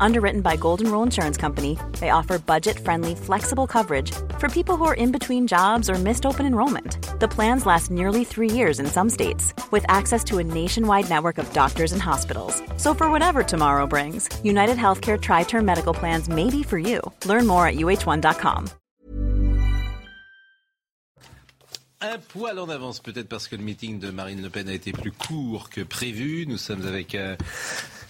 Underwritten by Golden Rule Insurance Company, they offer budget friendly, flexible coverage for people who are in between jobs or missed open enrollment. The plans last nearly three years in some states, with access to a nationwide network of doctors and hospitals. So, for whatever tomorrow brings, United Healthcare Tri Term Medical Plans may be for you. Learn more at uh1.com. Un poil en avance, peut-être parce que le meeting de Marine Le Pen a été plus court que prévu. Nous sommes avec. Euh,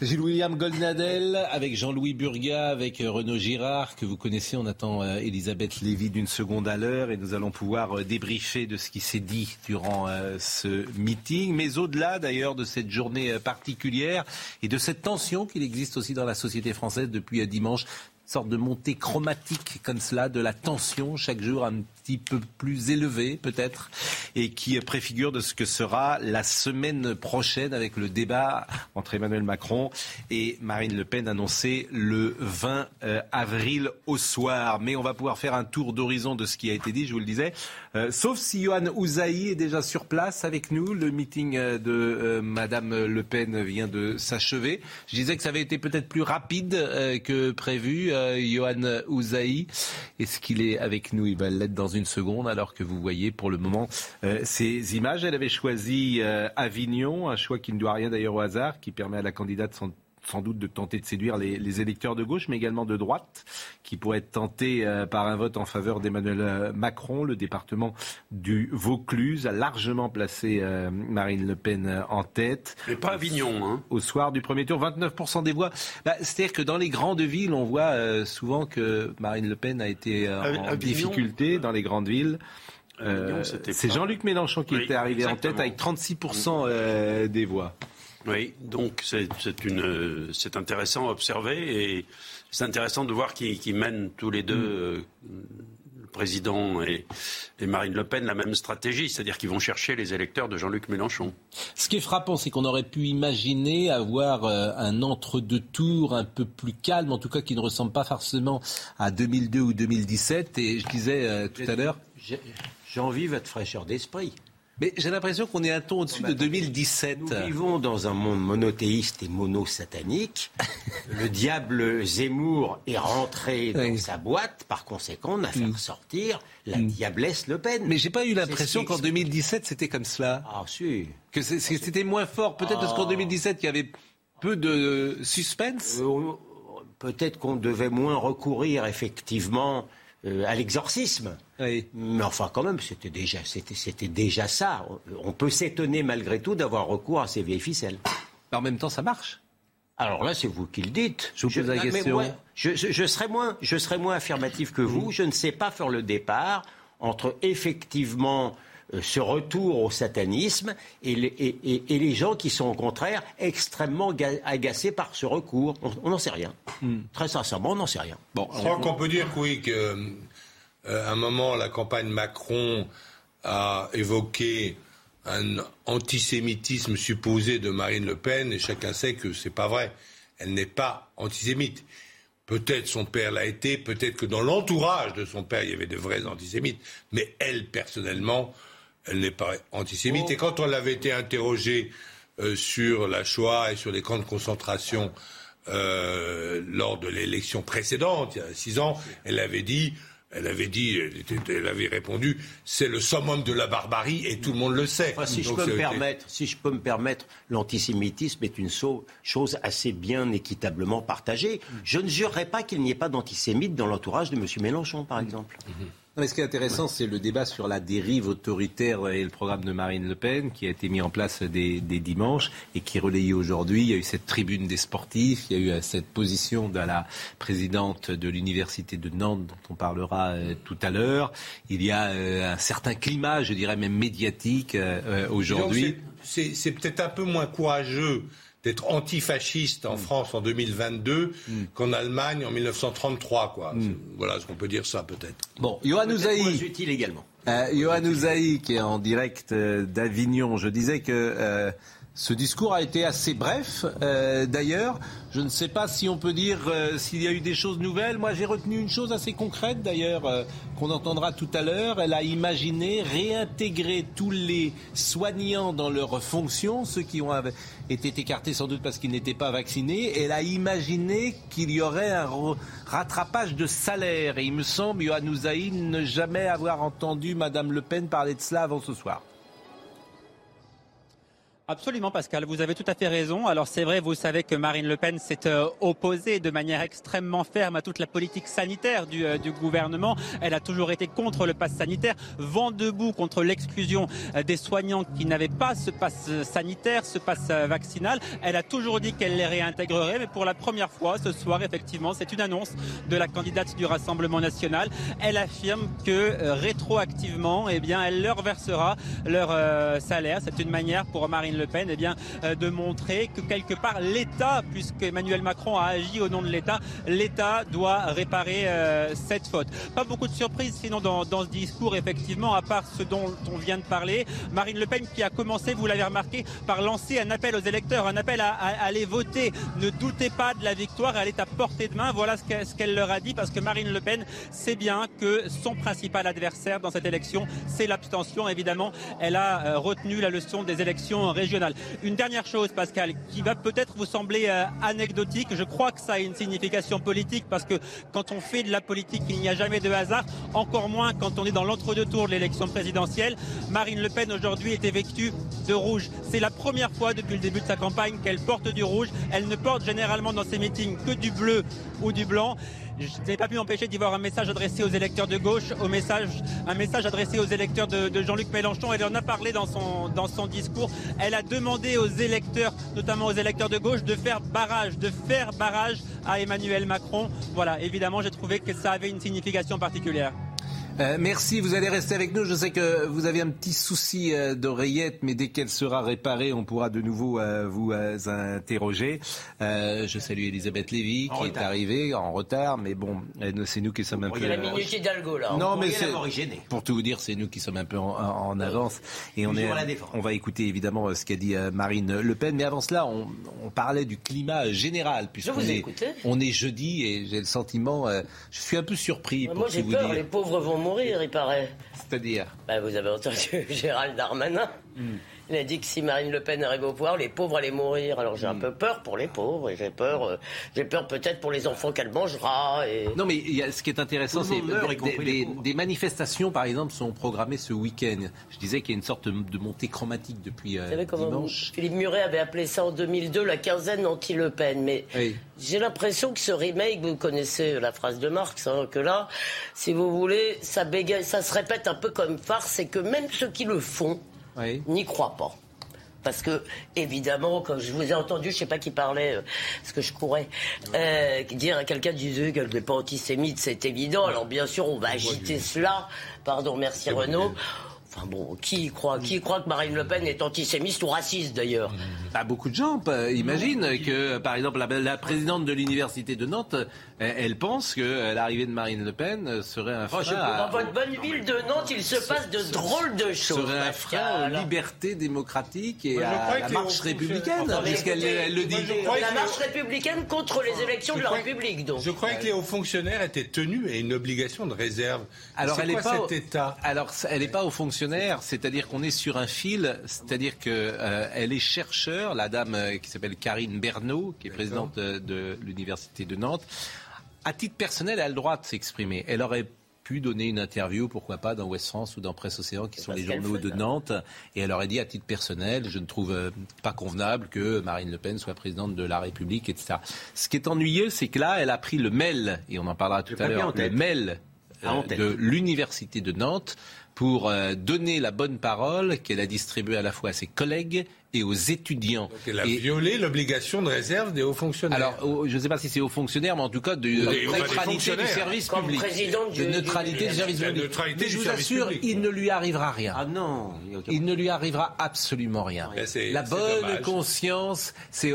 Gilles-William Goldnadel, avec Jean-Louis Burga, avec euh, Renaud Girard, que vous connaissez. On attend euh, Elisabeth Lévy d'une seconde à l'heure et nous allons pouvoir euh, débriefer de ce qui s'est dit durant ce meeting, mais au-delà d'ailleurs de cette journée particulière et de cette tension qu'il existe aussi dans la société française depuis dimanche sorte de montée chromatique comme cela, de la tension chaque jour un petit peu plus élevée peut-être, et qui préfigure de ce que sera la semaine prochaine avec le débat entre Emmanuel Macron et Marine Le Pen annoncé le 20 euh, avril au soir. Mais on va pouvoir faire un tour d'horizon de ce qui a été dit, je vous le disais, euh, sauf si Johan Ouzaï est déjà sur place avec nous. Le meeting euh, de Madame Le Pen vient de s'achever. Je disais que ça avait été peut-être plus rapide que prévu. Johan Ouzaï, est-ce qu'il est avec nous? Il va l'être dans seconde, alors que vous voyez pour le moment ces images. Elle avait choisi Avignon, un choix qui ne doit rien d'ailleurs au hasard, qui permet à la candidate sans sans doute de tenter de séduire les, électeurs de gauche, mais également de droite, qui pourraient être tentés euh, par un vote en faveur d'Emmanuel euh, Macron. Le département du Vaucluse a largement placé euh, Marine Le Pen en tête. Mais pas Avignon. Hein. Au soir du premier tour, 29% des voix. Bah, c'est-à-dire que dans les grandes villes, on voit souvent que Marine Le Pen a été en difficulté dans les grandes villes. c'est Jean-Luc Mélenchon qui était arrivé en tête avec 36% des voix. Oui, donc c'est intéressant à observer et c'est intéressant de voir qu'ils mènent tous les deux, euh, le président et, Marine Le Pen, la même stratégie, c'est-à-dire qu'ils vont chercher les électeurs de Jean-Luc Mélenchon. Ce qui est frappant, c'est qu'on aurait pu imaginer avoir euh, un entre-deux tours un peu plus calme, en tout cas qui ne ressemble pas forcément à 2002 ou 2017. Et je disais euh, tout à l'heure. J'ai envie votre fraîcheur d'esprit. Mais j'ai l'impression qu'on est un ton au-dessus de 2017. Nous vivons dans un monde monothéiste et monosatanique. le diable Zemmour est rentré dans sa boîte. Par conséquent, on a fait mm. sortir la mm. diablesse Le Pen. Mais j'ai pas eu l'impression qu'en 2017 c'était comme cela. Ah si. Que c'était moins fort. Peut-être parce qu'en 2017 il y avait peu de suspense. Euh, peut-être qu'on devait moins recourir effectivement euh, à l'exorcisme. Mais enfin, quand même, c'était déjà, c'était, déjà ça. On peut s'étonner malgré tout d'avoir recours à ces vieilles ficelles. en même temps, ça marche. Alors là, c'est vous qui le dites. Je vous pose la question. je, serais moins, je moins affirmatif que vous. Je ne sais pas faire le départ entre effectivement ce retour au satanisme et les, gens qui sont au contraire extrêmement agacés par ce recours. On n'en sait rien. Hmm. Très sincèrement, on n'en sait rien. Bon, je crois qu'on peut dire oui qu'à euh, un moment la campagne Macron a évoqué un antisémitisme supposé de Marine Le Pen et chacun sait que c'est pas vrai. Elle n'est pas antisémite. Peut-être son père l'a été, peut-être que dans l'entourage de son père, il y avait de vrais antisémites, mais elle, personnellement, elle n'est pas antisémite. Et quand on l'avait été interrogé euh, sur la Shoah et sur les camps de concentration euh, lors de l'élection précédente, il y a six ans, elle avait dit elle avait dit, elle, avait répondu, c'est le summum de la barbarie et tout le monde le sait. si, je peux me permettre, si je peux me permettre, l'antisémitisme est une chose assez bien équitablement partagée. Je ne jurerais pas qu'il n'y ait pas d'antisémites dans l'entourage de M. Mélenchon, par exemple. Mhm ce qui est intéressant, c'est le débat sur la dérive autoritaire et le programme de Marine Le Pen qui a été mis en place des, dimanches et qui est relayé aujourd'hui. Il y a eu cette tribune des sportifs, il y a eu euh, cette position de la présidente de l'université de Nantes dont on parlera euh, tout à l'heure. Il y a euh, un certain climat, je dirais même médiatique aujourd'hui. C'est peut-être un peu moins courageux d'être antifasciste en mm. France en 2022 mm. qu'en Allemagne en 1933. Quoi. Mm. Voilà ce qu'on peut dire ça peut-être? Bon, Yohann Ouzaï. utile également. Euh, Ouzaï qui est en direct euh, d'Avignon. Je disais que euh, Ce discours a été assez bref, euh, d'ailleurs. Je ne sais pas si on peut dire euh, s'il y a eu des choses nouvelles. Moi, j'ai retenu une chose assez concrète, d'ailleurs, euh, qu'on entendra tout à l'heure. Elle a imaginé réintégrer tous les soignants dans leurs fonctions, ceux qui ont été écartés sans doute parce qu'ils n'étaient pas vaccinés. Elle a imaginé qu'il y aurait un rattrapage de salaire. Et il me semble, Yohann Ouzaïn, ne jamais avoir entendu Madame Le Pen parler de cela avant ce soir. Absolument, Pascal. Vous avez tout à fait raison. Alors c'est vrai, vous savez que Marine Le Pen s'est euh, opposée de manière extrêmement ferme à toute la politique sanitaire du, euh, du, gouvernement. Elle a toujours été contre le pass sanitaire, vent debout contre l'exclusion euh, des soignants qui n'avaient pas ce pass sanitaire, ce pass vaccinal. Elle a toujours dit qu'elle les réintégrerait, mais pour la première fois ce soir, effectivement, c'est une annonce de la candidate du Rassemblement national. Elle affirme que rétroactivement, eh bien, elle leur versera leur salaire. C'est une manière pour Marine le Pen eh bien, euh, de montrer que quelque part l'État, puisque Emmanuel Macron a agi au nom de l'État, l'État doit réparer euh, cette faute. Pas beaucoup de surprises sinon dans, ce discours, effectivement, à part ce dont on vient de parler. Marine Le Pen qui a commencé, vous l'avez remarqué, par lancer un appel aux électeurs, un appel à, aller voter. Ne doutez pas de la victoire, elle est à portée de main. Voilà ce qu'elle leur a dit, parce que Marine Le Pen sait bien que son principal adversaire dans cette élection, c'est l'abstention. Évidemment, elle a euh, retenu la leçon des élections régionales une dernière chose, Pascal, qui va peut-être vous sembler euh, anecdotique. Je crois que ça a une signification politique parce que quand on fait de la politique, il n'y a jamais de hasard, encore moins quand on est dans l'entre-deux tours de l'élection présidentielle. Marine Le Pen aujourd'hui était vêtue de rouge. C'est la première fois depuis le début de sa campagne qu'elle porte du rouge. Elle ne porte généralement dans ses meetings que du bleu ou du blanc. Je n'ai pas pu m'empêcher d'y voir un message adressé aux électeurs de gauche, au message, un message adressé aux électeurs de, Jean-Luc Mélenchon. Elle en a parlé dans son, dans son discours. Elle a demandé aux électeurs, notamment aux électeurs de gauche, de faire barrage, de faire barrage à Emmanuel Macron. Voilà, évidemment, j'ai trouvé que ça avait une signification particulière. Euh, merci, vous allez rester avec nous. Je sais que vous avez un petit souci euh, d'oreillette, mais dès qu'elle sera réparée, on pourra de nouveau euh, vous interroger. je salue Elisabeth Lévy qui est arrivée en retard, mais bon, c'est nous qui sommes un peu. Il y a la minute Hidalgo là. Non, mais c'est pour tout vous dire, c'est nous qui sommes un peu en, avance et on est. On va écouter évidemment ce qu'a dit Marine Le Pen, mais avant cela, on, parlait du climat général puisqu'on est, on est jeudi et j'ai le sentiment, je suis un peu surpris. Moi, j'ai peur, les pauvres vont mourir, il paraît. C'est-à-dire bah, Vous avez entendu Gérald Darmanin hmm. Il a dit que si Marine Le Pen arrivait au pouvoir, les pauvres allaient mourir. Alors j'ai un hmm. peu peur pour les pauvres et j'ai peur, euh, j'ai peur peut-être pour les enfants qu'elle mangera. Et... Non, mais y a, ce qui est intéressant, c'est que des, des, manifestations, par exemple, sont programmées ce week-end. Je disais qu'il y a une sorte de montée chromatique depuis euh, dimanche. Philippe Muret avait appelé ça en 2002 la quinzaine anti-Le Pen, mais j'ai l'impression que ce remake, vous connaissez la phrase de Marx, hein, que là, si vous voulez, ça bégaye, ça se répète un peu comme farce, et que même ceux qui le font n'y croient pas. Parce que, évidemment, quand je vous ai entendu, je ne sais pas qui parlait, euh, ce que je pourrais euh, dire à quelqu'un disait qu'elle n'est pas antisémite, c'est évident. Alors, bien sûr, on va agiter cela. Pardon, merci Renaud bon, qui croit, qui croit que Marine Le Pen est antisémiste ou raciste d'ailleurs? Bah, Beaucoup de gens imaginent que, par exemple, la, présidente de l'université de Nantes, elle, pense que l'arrivée de Marine Le Pen serait un frein. Dans votre bonne ville de Nantes, il se passe de drôles de choses. Serait un frein aux libertés démocratiques et à la marche républicaine, puisqu'elle le dit. La marche républicaine contre les élections de la République, donc. Je croyais que les hauts fonctionnaires étaient tenus et une obligation de réserve. Alors, elle n'est pas cet état? Alors, elle n'est pas aux fonctionnaires c'est-à-dire qu'on est sur un fil, c'est-à-dire qu'elle euh, est chercheur, la dame euh, qui s'appelle Karine Bernot, qui est présidente de, l'Université de Nantes. À titre personnel, elle a le droit de s'exprimer. Elle aurait pu donner une interview, pourquoi pas, dans West France ou dans Presse Océan, qui sont les journaux de Nantes, et elle aurait dit à titre personnel, je ne trouve euh, pas convenable que Marine Le Pen soit présidente de la République, etc. Ce qui est ennuyeux, c'est que là, elle a pris le mail, et on en parlera tout à l'heure, le mail de l'Université de Nantes pour euh, donner la bonne parole qu'elle a distribuée à la fois à ses collègues et aux étudiants. Donc elle a violé l'obligation de réserve des hauts fonctionnaires. Alors, je ne sais pas si c'est hauts fonctionnaires, mais en tout cas de, neutralité du service public. de neutralité du, service public. mais je vous assure, il ne lui arrivera rien. Ah non. Il ne lui arrivera absolument rien. La bonne conscience, c'est.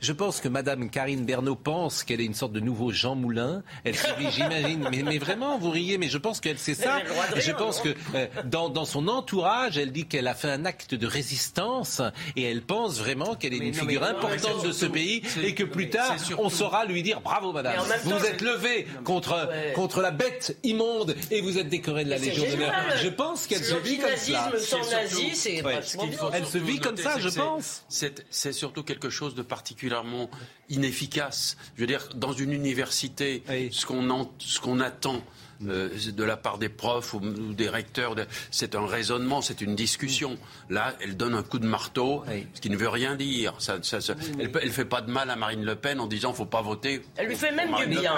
je pense que Madame Karine Bernot pense qu'elle est une sorte de nouveau Jean Moulin. Elle j'imagine. Mais, mais, vraiment, vous riez, mais je pense qu'elle sait ça. je pense que euh, dans, dans, son entourage, elle dit qu'elle a fait un acte de résistance et elle pense vraiment qu'elle est une figure importante de ce pays et que plus tard, on saura lui dire bravo madame, vous êtes levée contre, contre la bête immonde et vous êtes décorée de la Légion d'honneur. Je pense qu'elle se vit comme ça. Elle se vit comme ça, je pense. C'est surtout quelque chose de particulièrement inefficace. Je veux dire, dans une université, ce qu'on attend euh, de la part des profs ou, des recteurs. c'est un raisonnement, c'est une discussion. Là, elle donne un coup de marteau, ce qui ne veut rien dire. elle ne fait pas de mal à Marine Le Pen en disant qu'il ne faut pas voter. Elle lui fait même du bien.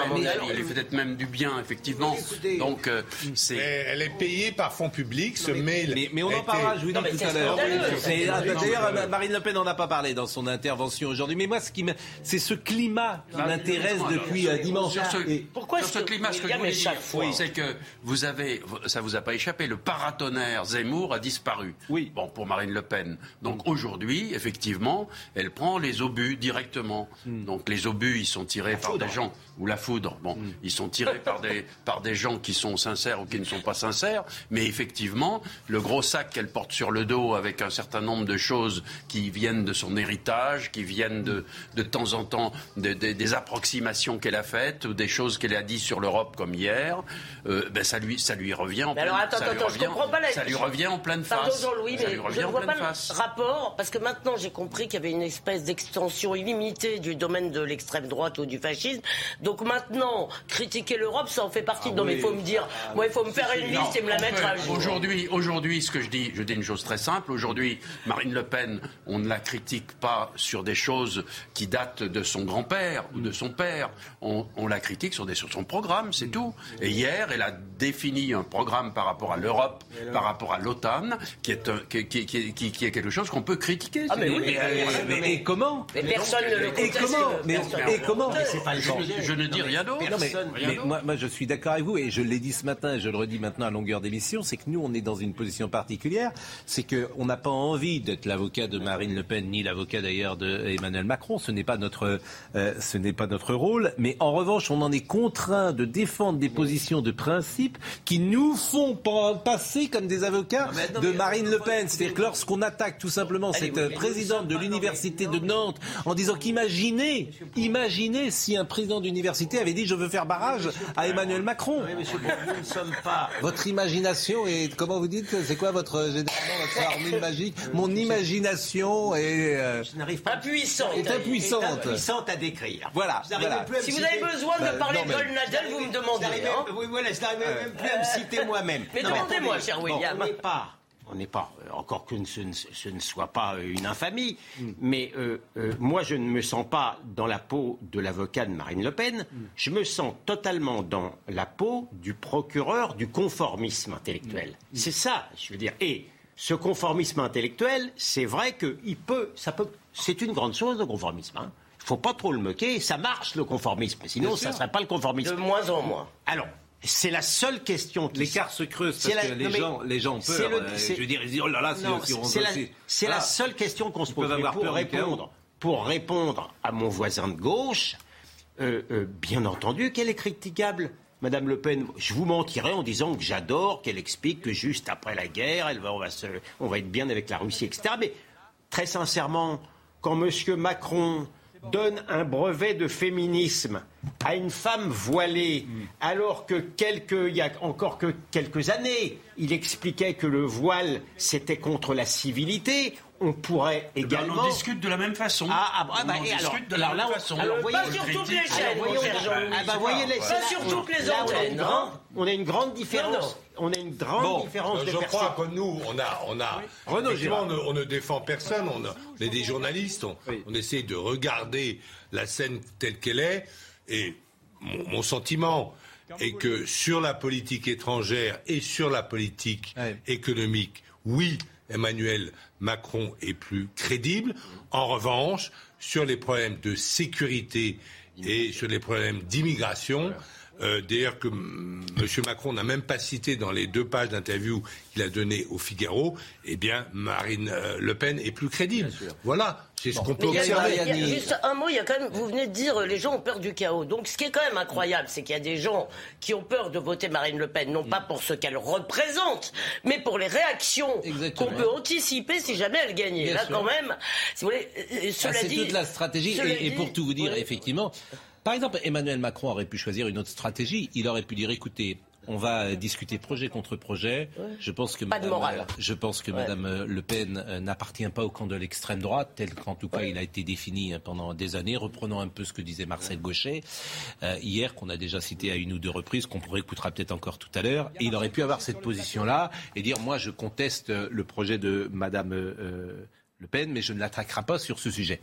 elle lui fait peut-être même du bien, effectivement. Donc, euh, c'est... Elle est payée par fonds publics, ce mail. Mais, on en parlera, je vous dis tout à l'heure. D'ailleurs, Marine Le Pen n'en a pas parlé dans son intervention aujourd'hui. Mais moi, ce qui c'est ce climat qui m'intéresse depuis euh, dimanche. Pourquoi ce climat, ce que je voulais dire, c'est que vous avez, ça vous a pas échappé, le paratonnerre Zemmour a disparu. Oui. Bon, pour Marine Le Pen. Donc aujourd'hui, effectivement, elle prend les obus directement. Hmm. Donc les obus, ils sont tirés par des gens ou la foudre. Bon, hmm. ils sont tirés par des par des gens qui sont sincères ou qui ne sont pas sincères. Mais effectivement, le gros sac qu'elle porte sur le dos avec un certain nombre de choses qui viennent de son héritage, qui viennent de de temps en temps des approximations qu'elle a faites ou des choses qu'elle a dit sur l'Europe comme hier, euh, ben ça lui, ça lui revient en pleine alors, attends, attends, je comprends pas Ça lui revient en pleine face. Pardon Jean-Louis, mais je ne vois pas le rapport, parce que maintenant j'ai compris qu'il y avait une espèce d'extension illimitée du domaine de l'extrême droite ou du fascisme. Donc maintenant, critiquer l'Europe, ça en fait partie. Ah non, mais il faut me dire, moi, il faut me faire une liste et me la mettre à jour. Aujourd'hui, aujourd'hui, ce que je dis, je dis une chose très simple. Aujourd'hui, Marine Le Pen, on ne la critique pas sur des choses qui datent de son grand-père ou de son père. On, la critique sur, des, sur son programme, c'est tout. Et hier, elle a défini un programme par rapport à l'Europe, par rapport à l'OTAN, qui est, qui, qui, qui, est quelque chose qu'on peut critiquer. Ah, mais oui, mais, et comment Mais personne ne le Et comment Et comment Je ne dis rien d'autre. Mais moi, moi, je suis d'accord avec vous, et je l'ai dit ce matin, et je le redis maintenant à longueur d'émission, c'est que nous, on est dans une position particulière, c'est qu'on n'a pas envie d'être l'avocat de Marine Le Pen, ni l'avocat d'ailleurs d'Emmanuel Macron. Ce n'est pas notre, euh, ce n'est pas notre rôle. Mais en revanche, on en est contraint de défendre des positions de principe qui nous font passer comme des avocats de Marine Le Pen. C'est-à-dire que lorsqu'on attaque tout simplement cette euh, présidente de l'université de Nantes en disant qu'imaginez, imaginez si un président d'université avait dit je veux faire barrage à Emmanuel Macron. nous ne sommes pas. Votre imagination est comment vous dites c'est quoi votre généralement votre formule magique Mon imagination est euh, pas impuissante. Est impuissante. Est impuissante à décrire. Voilà. Si vous avez besoin de bah, parler de Golnadel, vous me demandez. Hein. Oui, voilà, je n'arrive même plus à me citer moi-même. Mais demandez-moi, cher William. on n'est pas on n'est pas, euh, encore que ce ne, soit pas euh, une infamie, mm. mais euh, moi je ne me sens pas dans la peau de l'avocat de Marine Le Pen, mm. je me sens totalement dans la peau du procureur du conformisme intellectuel. Mm. C'est ça, je veux dire. Et ce conformisme intellectuel, c'est vrai que il peut, ça peut, c'est une grande chose le conformisme. Hein. Il ne faut pas trop le moquer, ça marche le conformisme, sinon ça ne serait pas le conformisme. De moins en moins. Alors, c'est la seule question qui L'écart se creuse parce que les, gens, les gens ont peur. Le... Euh, je veux dire, ils disent, oh là là, c'est la, la, seule question qu'on se pose. pour répondre, pour répondre à mon voisin de gauche, euh, euh, bien entendu qu'elle est critiquable. Madame Le Pen, je vous mentirais en disant que j'adore qu'elle explique que juste après la guerre, elle va, on, va on va être bien avec la Russie, etc. Mais très sincèrement, quand M. Macron donne un brevet de féminisme à une femme voilée, alors que quelques, il y a encore que quelques années, il expliquait que le voile c'était contre la civilité. On pourrait eh ben, également. on discute de la même façon. Ah, ah, ah bah, on discute de la même façon. Alors, voyez, pas sur toutes les chaînes, ah, bah, voyez, Pas sur toutes les antennes. On a une grande différence on a une grande différence de Je crois que nous, on a, on a, on, ne, défend personne. On, est des journalistes. On, essaie de regarder la scène telle qu'elle est. Et mon, sentiment est que sur la politique étrangère et sur la politique économique, oui, Emmanuel Macron est plus crédible. En revanche, sur les problèmes de sécurité et sur les problèmes d'immigration, euh, d'ailleurs que M. Macron n'a même pas cité dans les deux pages d'interview qu'il a donné au Figaro, eh bien, Marine euh, Le Pen est plus crédible. Voilà, c'est ce qu'on peut observer. A juste un mot, il y a quand même, vous venez de dire, les gens ont peur du chaos. Donc, ce qui est quand même incroyable, c'est qu'il y a des gens qui ont peur de voter Marine Le Pen, non pas pour ce qu'elle représente, mais pour les réactions qu'on peut anticiper si jamais elle gagnait. Là, quand même, si vous voulez, ah, cela ah, dit. C'est toute la stratégie. Et, et, pour tout vous dire, effectivement, par exemple, Emmanuel Macron aurait pu choisir une autre stratégie. Il aurait pu dire, écoutez, on va discuter projet contre projet. Je pense que Madame, Je pense que Madame Le Pen euh, n'appartient pas au camp de l'extrême droite, tel qu'en tout cas il a été défini hein, pendant des années. Reprenons un peu ce que disait Marcel Gauchet euh, hier, qu'on a déjà cité à une ou deux reprises, qu'on pourrait écoutera peut-être encore tout à l'heure. Et il aurait pu avoir cette position-là et dire moi je conteste le projet de Madame euh, Le Pen, mais je ne l'attaquerai pas sur ce sujet.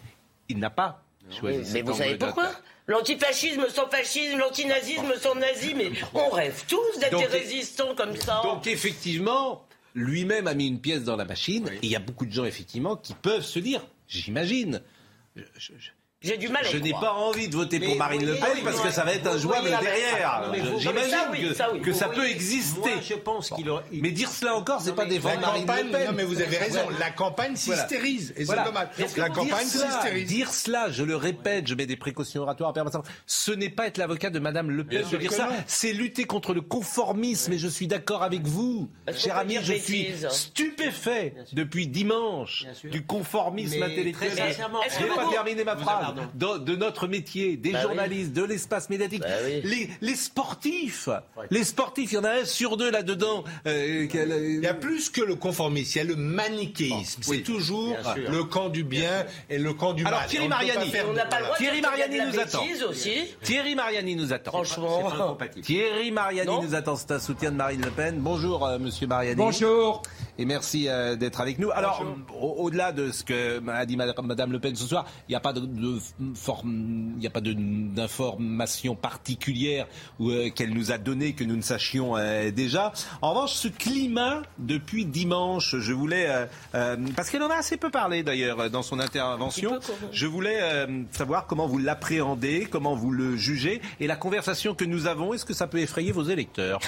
Il n'a pas choisi. mais vous savez pourquoi? L'antifascisme sans fascisme, l'antinazisme sans nazi, mais on rêve tous d'être des résistants comme ça. Donc effectivement, lui-même a mis une pièce dans la machine, et il y a beaucoup de gens effectivement qui peuvent se dire, j'imagine, j'ai du mal Je n'ai pas envie de voter pour Marine Le Pen parce que ça va être injouable derrière. J'imagine que, ça peut exister. je pense qu'il Mais dire cela encore, c'est pas défendre Marine Le Pen. Non, mais vous avez raison. La campagne s'hystérise. Et c'est dommage. La campagne s'hystérise. Dire cela, je le répète, je mets des précautions oratoires permanentes. Ce n'est pas être l'avocat de Madame Le Pen de dire ça. C'est lutter contre le conformisme. Et je suis d'accord avec vous. Cher ami, je suis stupéfait depuis dimanche du conformisme intellectuel. Je n'ai pas terminé ma phrase de, notre métier, des bah journalistes, de l'espace médiatique, bah les, sportifs. Les sportifs, il y en a un sur deux là-dedans. Euh, il y a plus que le conformisme, il y a le manichéisme. C'est toujours le camp du bien et le camp du mal. Alors Thierry Mariani, Thierry Mariani nous attend. Thierry Mariani nous attend. Franchement. Thierry Mariani nous attend. C'est un soutien de Marine Le Pen. Bonjour, euh, monsieur Mariani. Bonjour. Et merci euh, d'être avec nous. Alors, au-delà de ce que a dit Madame Le Pen ce soir, il n'y a pas de, il n'y a pas d'information particulière euh, qu'elle nous a donnée que nous ne sachions euh, déjà. En revanche, ce climat depuis dimanche, je voulais, parce qu'elle en a assez peu parlé d'ailleurs dans son intervention, je voulais savoir comment vous l'appréhendez, comment vous le jugez, et la conversation que nous avons, est-ce que ça peut effrayer vos électeurs?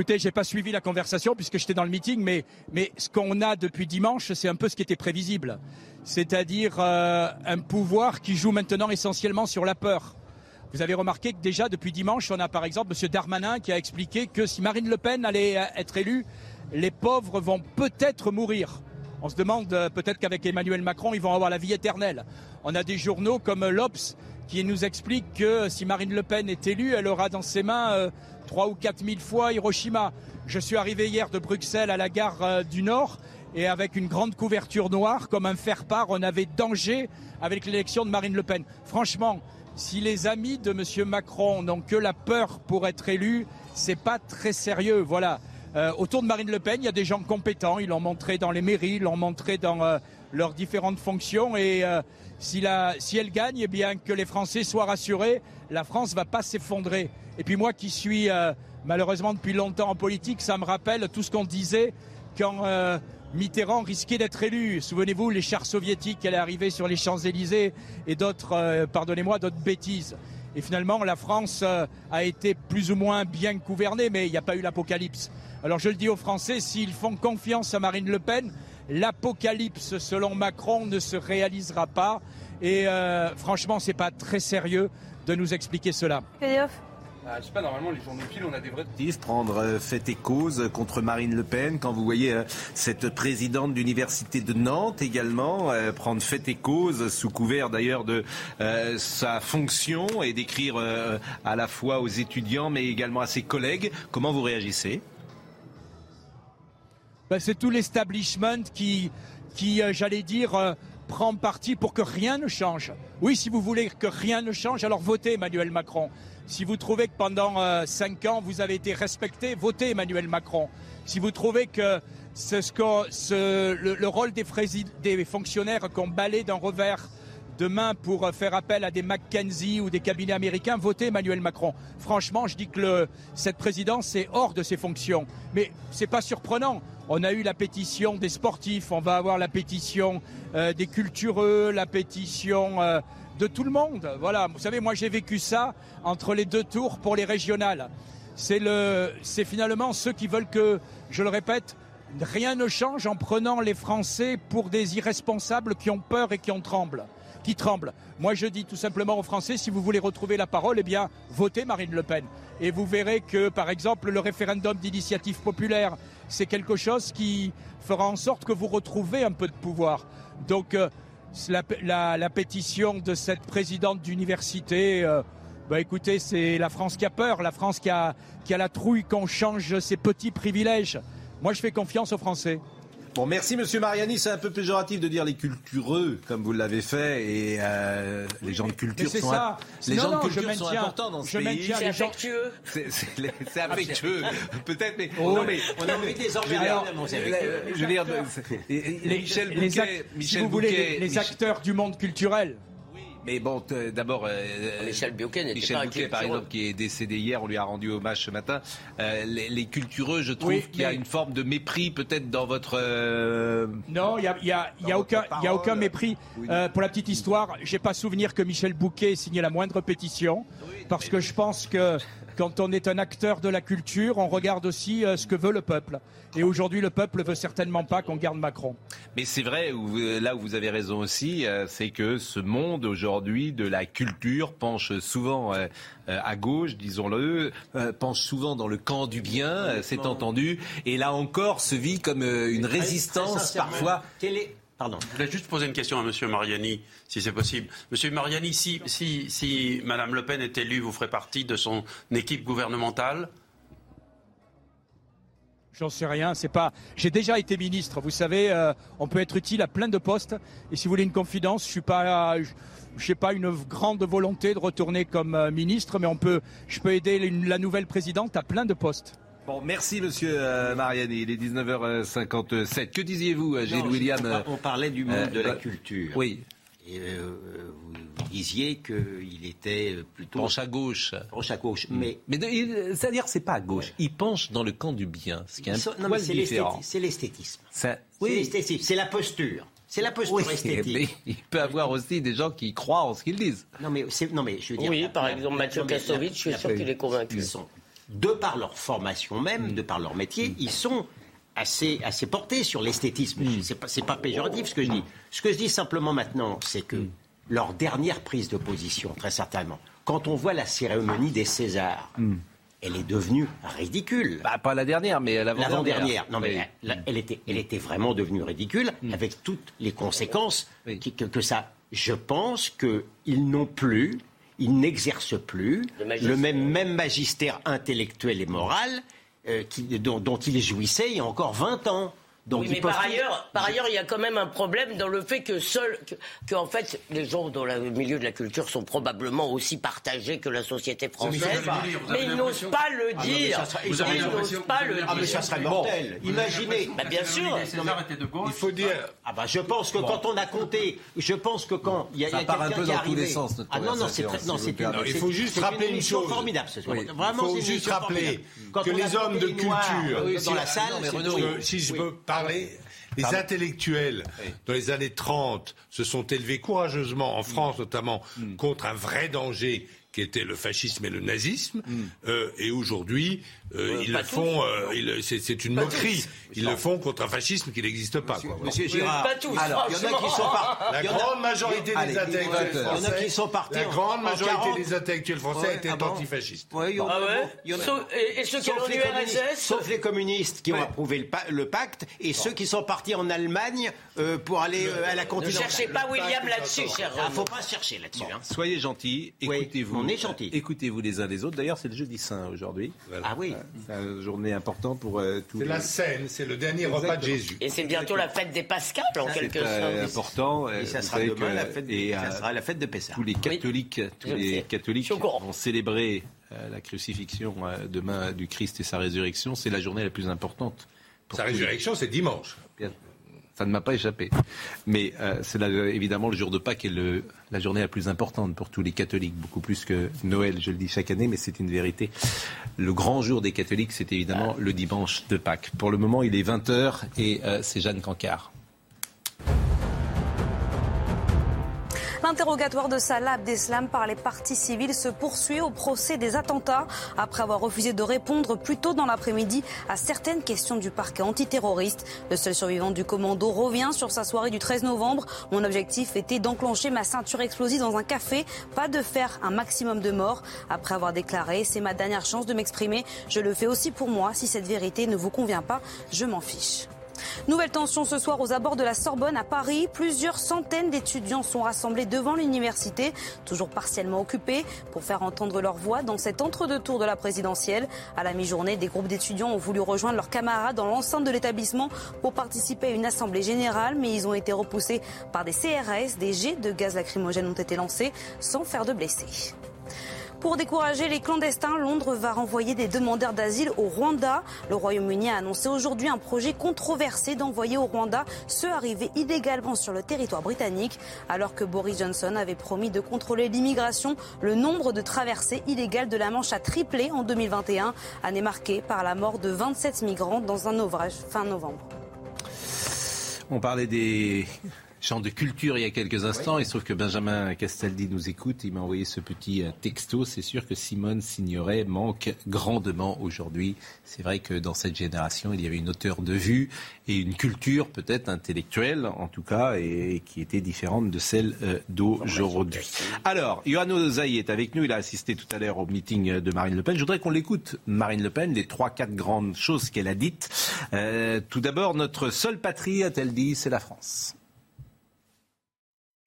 Écoutez, j'ai pas suivi la conversation puisque j'étais dans le meeting, mais, ce qu'on a depuis dimanche, c'est un peu ce qui était prévisible. C'est-à-dire euh, un pouvoir qui joue maintenant essentiellement sur la peur. Vous avez remarqué que déjà depuis dimanche, on a par exemple M. Darmanin qui a expliqué que si Marine Le Pen allait euh, être élue, les pauvres vont peut-être mourir. On se demande euh, peut-être qu'avec Emmanuel Macron, ils vont avoir la vie éternelle. On a des journaux comme l'Obs qui nous expliquent que si Marine Le Pen est élue, elle aura dans ses mains trois ou quatre mille fois Hiroshima. Je suis arrivé hier de Bruxelles à la gare euh, du Nord et avec une grande couverture noire, comme un faire-part, on avait danger avec l'élection de Marine Le Pen. Franchement, si les amis de M. Macron n'ont que la peur pour être élus, c'est pas très sérieux. Voilà. Euh, autour de Marine Le Pen, il y a des gens compétents. Ils l'ont montré dans les mairies, ils l'ont montré dans euh, leurs différentes fonctions. Et si, si elle gagne, eh bien que les Français soient rassurés, la France va pas s'effondrer. Et puis moi qui suis euh, malheureusement depuis longtemps en politique, ça me rappelle tout ce qu'on disait quand euh, Mitterrand risquait d'être élu. Souvenez-vous, les chars soviétiques, elle est arrivée sur les Champs-Élysées et d'autres, euh, pardonnez-moi, d'autres bêtises. Et finalement, la France a été plus ou moins bien gouvernée, mais il n'y a pas eu l'apocalypse. Alors je le dis aux Français, s'ils font confiance à Marine Le Pen, l'apocalypse, selon Macron, ne se réalisera pas. Et franchement, c'est pas très sérieux de nous expliquer cela. Ah, je sais pas, normalement, les journaux pile, on a des vrais... Prendre euh, fait et cause contre Marine Le Pen, quand vous voyez euh, cette présidente d'université de Nantes également euh, prendre fait et cause, sous couvert d'ailleurs de sa fonction, et d'écrire à la fois aux étudiants, mais également à ses collègues, comment vous réagissez? Ben, C'est tout l'establishment qui, qui j'allais dire, prend parti pour que rien ne change. Oui, si vous voulez que rien ne change, alors votez Emmanuel Macron. Si vous trouvez que pendant euh, cinq ans, vous avez été respecté, votez Emmanuel Macron. Si vous trouvez que, ce, ce, le, rôle des, des fonctionnaires qu'on balaye d'un revers demain pour euh, faire appel à des McKenzie ou des cabinets américains, votez Emmanuel Macron. Franchement, je dis que cette présidence est hors de ses fonctions. Mais c'est pas surprenant. On a eu la pétition des sportifs, on va avoir la pétition euh, des cultureux, la pétition de tout le monde. Voilà, vous savez, moi j'ai vécu ça entre les deux tours pour les régionales. C'est le, c'est finalement ceux qui veulent que, je le répète, rien ne change en prenant les Français pour des irresponsables qui ont peur et qui en tremblent qui tremblent. Moi, je dis tout simplement aux Français, si vous voulez retrouver la parole, eh bien, votez Marine Le Pen. Et vous verrez que, par exemple, le référendum d'initiative populaire, c'est quelque chose qui fera en sorte que vous retrouvez un peu de pouvoir. Donc, euh, la, pétition de cette présidente d'université, euh, bah, écoutez, c'est la France qui a peur, la France qui a la trouille qu'on change ses petits privilèges. Moi, je fais confiance aux Français. Bon, merci Monsieur Mariani. C'est un peu péjoratif de dire les cultureux, comme vous l'avez fait, et euh, les gens de culture sont, ça. les gens de culture sont importants dans ce je pays. C'est affectueux. C'est affectueux, peut-être, mais oh, non, mais on a envie des Je veux dire, Michel Bouquet, Michel si vous voulez, les acteurs du monde culturel. Mais bon, d'abord, euh, Michel Bouquet, Michel Bouquet par exemple, qui est décédé hier, on lui a rendu hommage ce matin. Euh, les, cultureux, je trouve qu'il y a une forme de mépris peut-être dans votre. Euh, non, il n'y a, y a, aucun, y a aucun mépris. pour la petite histoire, j'ai pas souvenir que Michel Bouquet ait signé la moindre pétition, parce que je pense que quand on est un acteur de la culture, on regarde aussi ce que veut le peuple. Et aujourd'hui, le peuple ne veut certainement pas qu'on garde Macron. Mais c'est vrai, là où vous avez raison aussi, c'est que ce monde aujourd'hui de la culture penche souvent euh, euh, à gauche, disons-le, euh, penche souvent dans le camp du bien, c'est entendu, et là encore se vit comme une résistance parfois. Je voulais juste poser une question à M. Mariani, si c'est possible. Monsieur Mariani, si, si, si Mme Le Pen est élue, vous ferez partie de son équipe gouvernementale? J'en sais rien, c'est pas. J'ai déjà été ministre, vous savez, on peut être utile à plein de postes. Et si vous voulez une confidence, je suis pas, je sais pas, une grande volonté de retourner comme euh, ministre, mais on peut, je peux aider la nouvelle présidente à plein de postes. Bon, merci Monsieur euh, Mariani. Il est 19h57. Que disiez-vous, euh, Gilles William On parlait du monde de la culture. Oui. Et vous disiez qu'il était plutôt penche à gauche. Penche à gauche, mm. mais mais c'est-à-dire c'est pas à gauche. Il penche dans le camp du bien, ce qui est un sont... non, C'est l'esthétisme. Oui. C'est la posture. C'est la posture esthétique. il peut avoir aussi des gens qui croient en ce qu'ils disent. Non, mais, non, mais je veux dire. Oui, par exemple, Mathieu Kassovitch, je suis sûr qu'il est convaincu. Ils sont, de par leur formation même, de par leur métier, mm. ils sont assez, assez portés sur l'esthétisme. Mm. C'est pas, pas péjoratif ce que je dis. Ce que je dis simplement maintenant, c'est que mm. leur dernière prise de position, très certainement, quand on voit la cérémonie des Césars, elle est devenue ridicule. Bah, pas la dernière, mais l'avant-dernière. non, mais elle, était, elle était vraiment devenue ridicule mm. avec toutes les conséquences que, ça. Je pense qu'ils n'ont plus, ils n'exercent plus le, même, même magistère intellectuel et moral euh, dont, dont ils jouissaient il y a encore 20 ans mais par ailleurs, par ailleurs, il y a quand même un problème dans le fait que seuls, que, en fait, les gens dans le milieu de la culture sont probablement aussi partagés que la société française, mais ils n'osent pas le ah dire. Ils n'osent pas le dire. Ah mais ça serait mortel. Imaginez. Bah, bien sûr. Il faut dire. Ah bah je pense que quand on a compté, je pense que quand il y a, quelqu'un qui est arrivé. Ah non non c'est non c'est il faut juste rappeler une chose formidable ce soir. Vraiment il faut juste rappeler que les hommes de culture dans la salle, si je peux les intellectuels, dans les années 30, se sont élevés courageusement, en France notamment, mm. contre un vrai danger qui était le fascisme et le nazisme. Mm. Euh, et aujourd'hui, euh, ils le font. Euh, c'est une moquerie. Ils le font contre un fascisme qui n'existe pas. Monsieur, quoi. Monsieur Girard. Pas tous, Alors, il y en a qui sont partis. La grande majorité des intellectuels français. Il y en a qui sont partis. La grande majorité des intellectuels français étaient antifascistes. Ah. Et ceux qui ont l'URSS Sauf les communistes qui ont approuvé le pacte et ceux qui sont partis en Allemagne pour aller à la continentale. Ne cherchez pas William là-dessus, cher. Il ne faut pas chercher là-dessus. Hein. Soyez gentils. Écoutez-vous. On est gentils. Écoutez-vous les uns les autres. D'ailleurs, c'est le jeudi saint aujourd'hui. Ah oui. C'est une journée importante pour euh, tous C'est la scène, c'est le dernier repas de Jésus. Et c'est bientôt la fête des Pascales, en quelque euh, sorte. important. Et ça sera demain la fête, et, ça sera la fête de Pessah. Tous les catholiques, tous les catholiques vont célébrer euh, la crucifixion demain du Christ et sa résurrection. C'est la journée la plus importante. Sa résurrection, c'est dimanche. Ça ne m'a pas échappé. Mais euh, c'est évidemment le jour de Pâques est le, la journée la plus importante pour tous les catholiques, beaucoup plus que Noël, je le dis chaque année, mais c'est une vérité. Le grand jour des catholiques, c'est évidemment le dimanche de Pâques. Pour le moment, il est 20h et euh, c'est Jeanne Cancard. L'interrogatoire de Salah Abdeslam par les partis civils se poursuit au procès des attentats après avoir refusé de répondre plus tôt dans l'après-midi à certaines questions du parquet antiterroriste. Le seul survivant du commando revient sur sa soirée du 13 novembre. Mon objectif était d'enclencher ma ceinture explosive dans un café, pas de faire un maximum de morts. Après avoir déclaré, c'est ma dernière chance de m'exprimer. Je le fais aussi pour moi. Si cette vérité ne vous convient pas, je m'en fiche. Nouvelle tension ce soir aux abords de la Sorbonne à Paris. Plusieurs centaines d'étudiants sont rassemblés devant l'université, toujours partiellement occupés, pour faire entendre leur voix dans cet entre-deux-tours de la présidentielle. À la mi-journée, des groupes d'étudiants ont voulu rejoindre leurs camarades dans l'enceinte de l'établissement pour participer à une assemblée générale, mais ils ont été repoussés par des CRS. Des jets de gaz lacrymogène ont été lancés sans faire de blessés. Pour décourager les clandestins, Londres va renvoyer des demandeurs d'asile au Rwanda. Le Royaume-Uni a annoncé aujourd'hui un projet controversé d'envoyer au Rwanda ceux arrivés illégalement sur le territoire britannique. Alors que Boris Johnson avait promis de contrôler l'immigration, le nombre de traversées illégales de la Manche a triplé en 2021, année marquée par la mort de 27 migrants dans un naufrage fin novembre. On parlait des champ de culture il y a quelques instants. Il se trouve que Benjamin Castaldi nous écoute. Il m'a envoyé ce petit euh, texto. C'est sûr que Simone Signoret manque grandement aujourd'hui. C'est vrai que dans cette génération, il y avait une hauteur de vue et une culture peut-être intellectuelle, en tout cas, et qui était différente de celle euh, d'aujourd'hui. Alors, Yohann Ozaï est avec nous. Il a assisté tout à l'heure au meeting de Marine Le Pen. Je voudrais qu'on l'écoute, Marine Le Pen, les trois, quatre grandes choses qu'elle a dites. Euh, tout d'abord, notre seule patrie, a-t-elle dit, c'est la France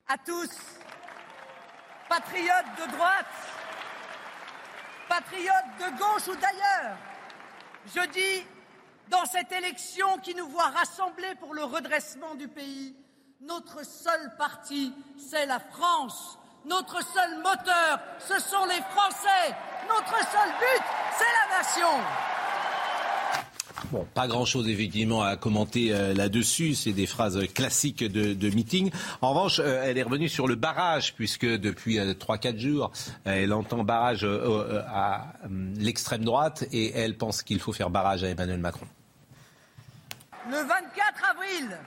à tous, patriotes de droite, patriotes de gauche ou d'ailleurs, je dis, dans cette élection qui nous voit rassembler pour le redressement du pays, notre seul parti, c'est la France. Notre seul moteur, ce sont les Français. Notre seul but, c'est la nation. Bon, pas grand-chose effectivement à commenter euh, là-dessus. C'est des phrases classiques de, meeting. En revanche, euh, elle est revenue sur le barrage, puisque depuis 3-4 euh, jours, elle entend barrage à l'extrême droite et elle pense qu'il faut faire barrage à Emmanuel Macron. Le 24 avril,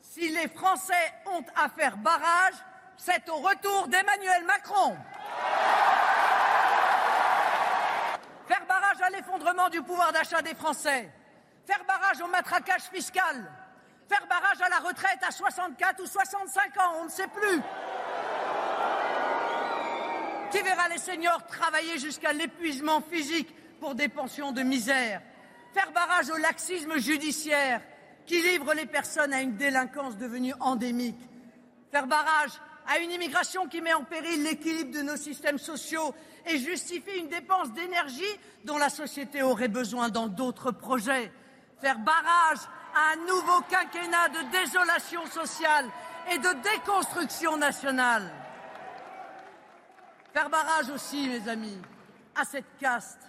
si les Français ont à faire barrage, c'est au retour d'Emmanuel Macron. Faire barrage l'effondrement du pouvoir d'achat des Français, faire barrage au matraquage fiscal, faire barrage à la retraite à 64 ou 65 ans, on ne sait plus. Qui verra les seniors travailler jusqu'à l'épuisement physique pour des pensions de misère? Faire barrage au laxisme judiciaire qui livre les personnes à une délinquance devenue endémique. Faire barrage à une immigration qui met en péril l'équilibre de nos systèmes sociaux et justifie une dépense d'énergie dont la société aurait besoin dans d'autres projets. Faire barrage à un nouveau quinquennat de désolation sociale et de déconstruction nationale. Faire barrage aussi, mes amis, à cette caste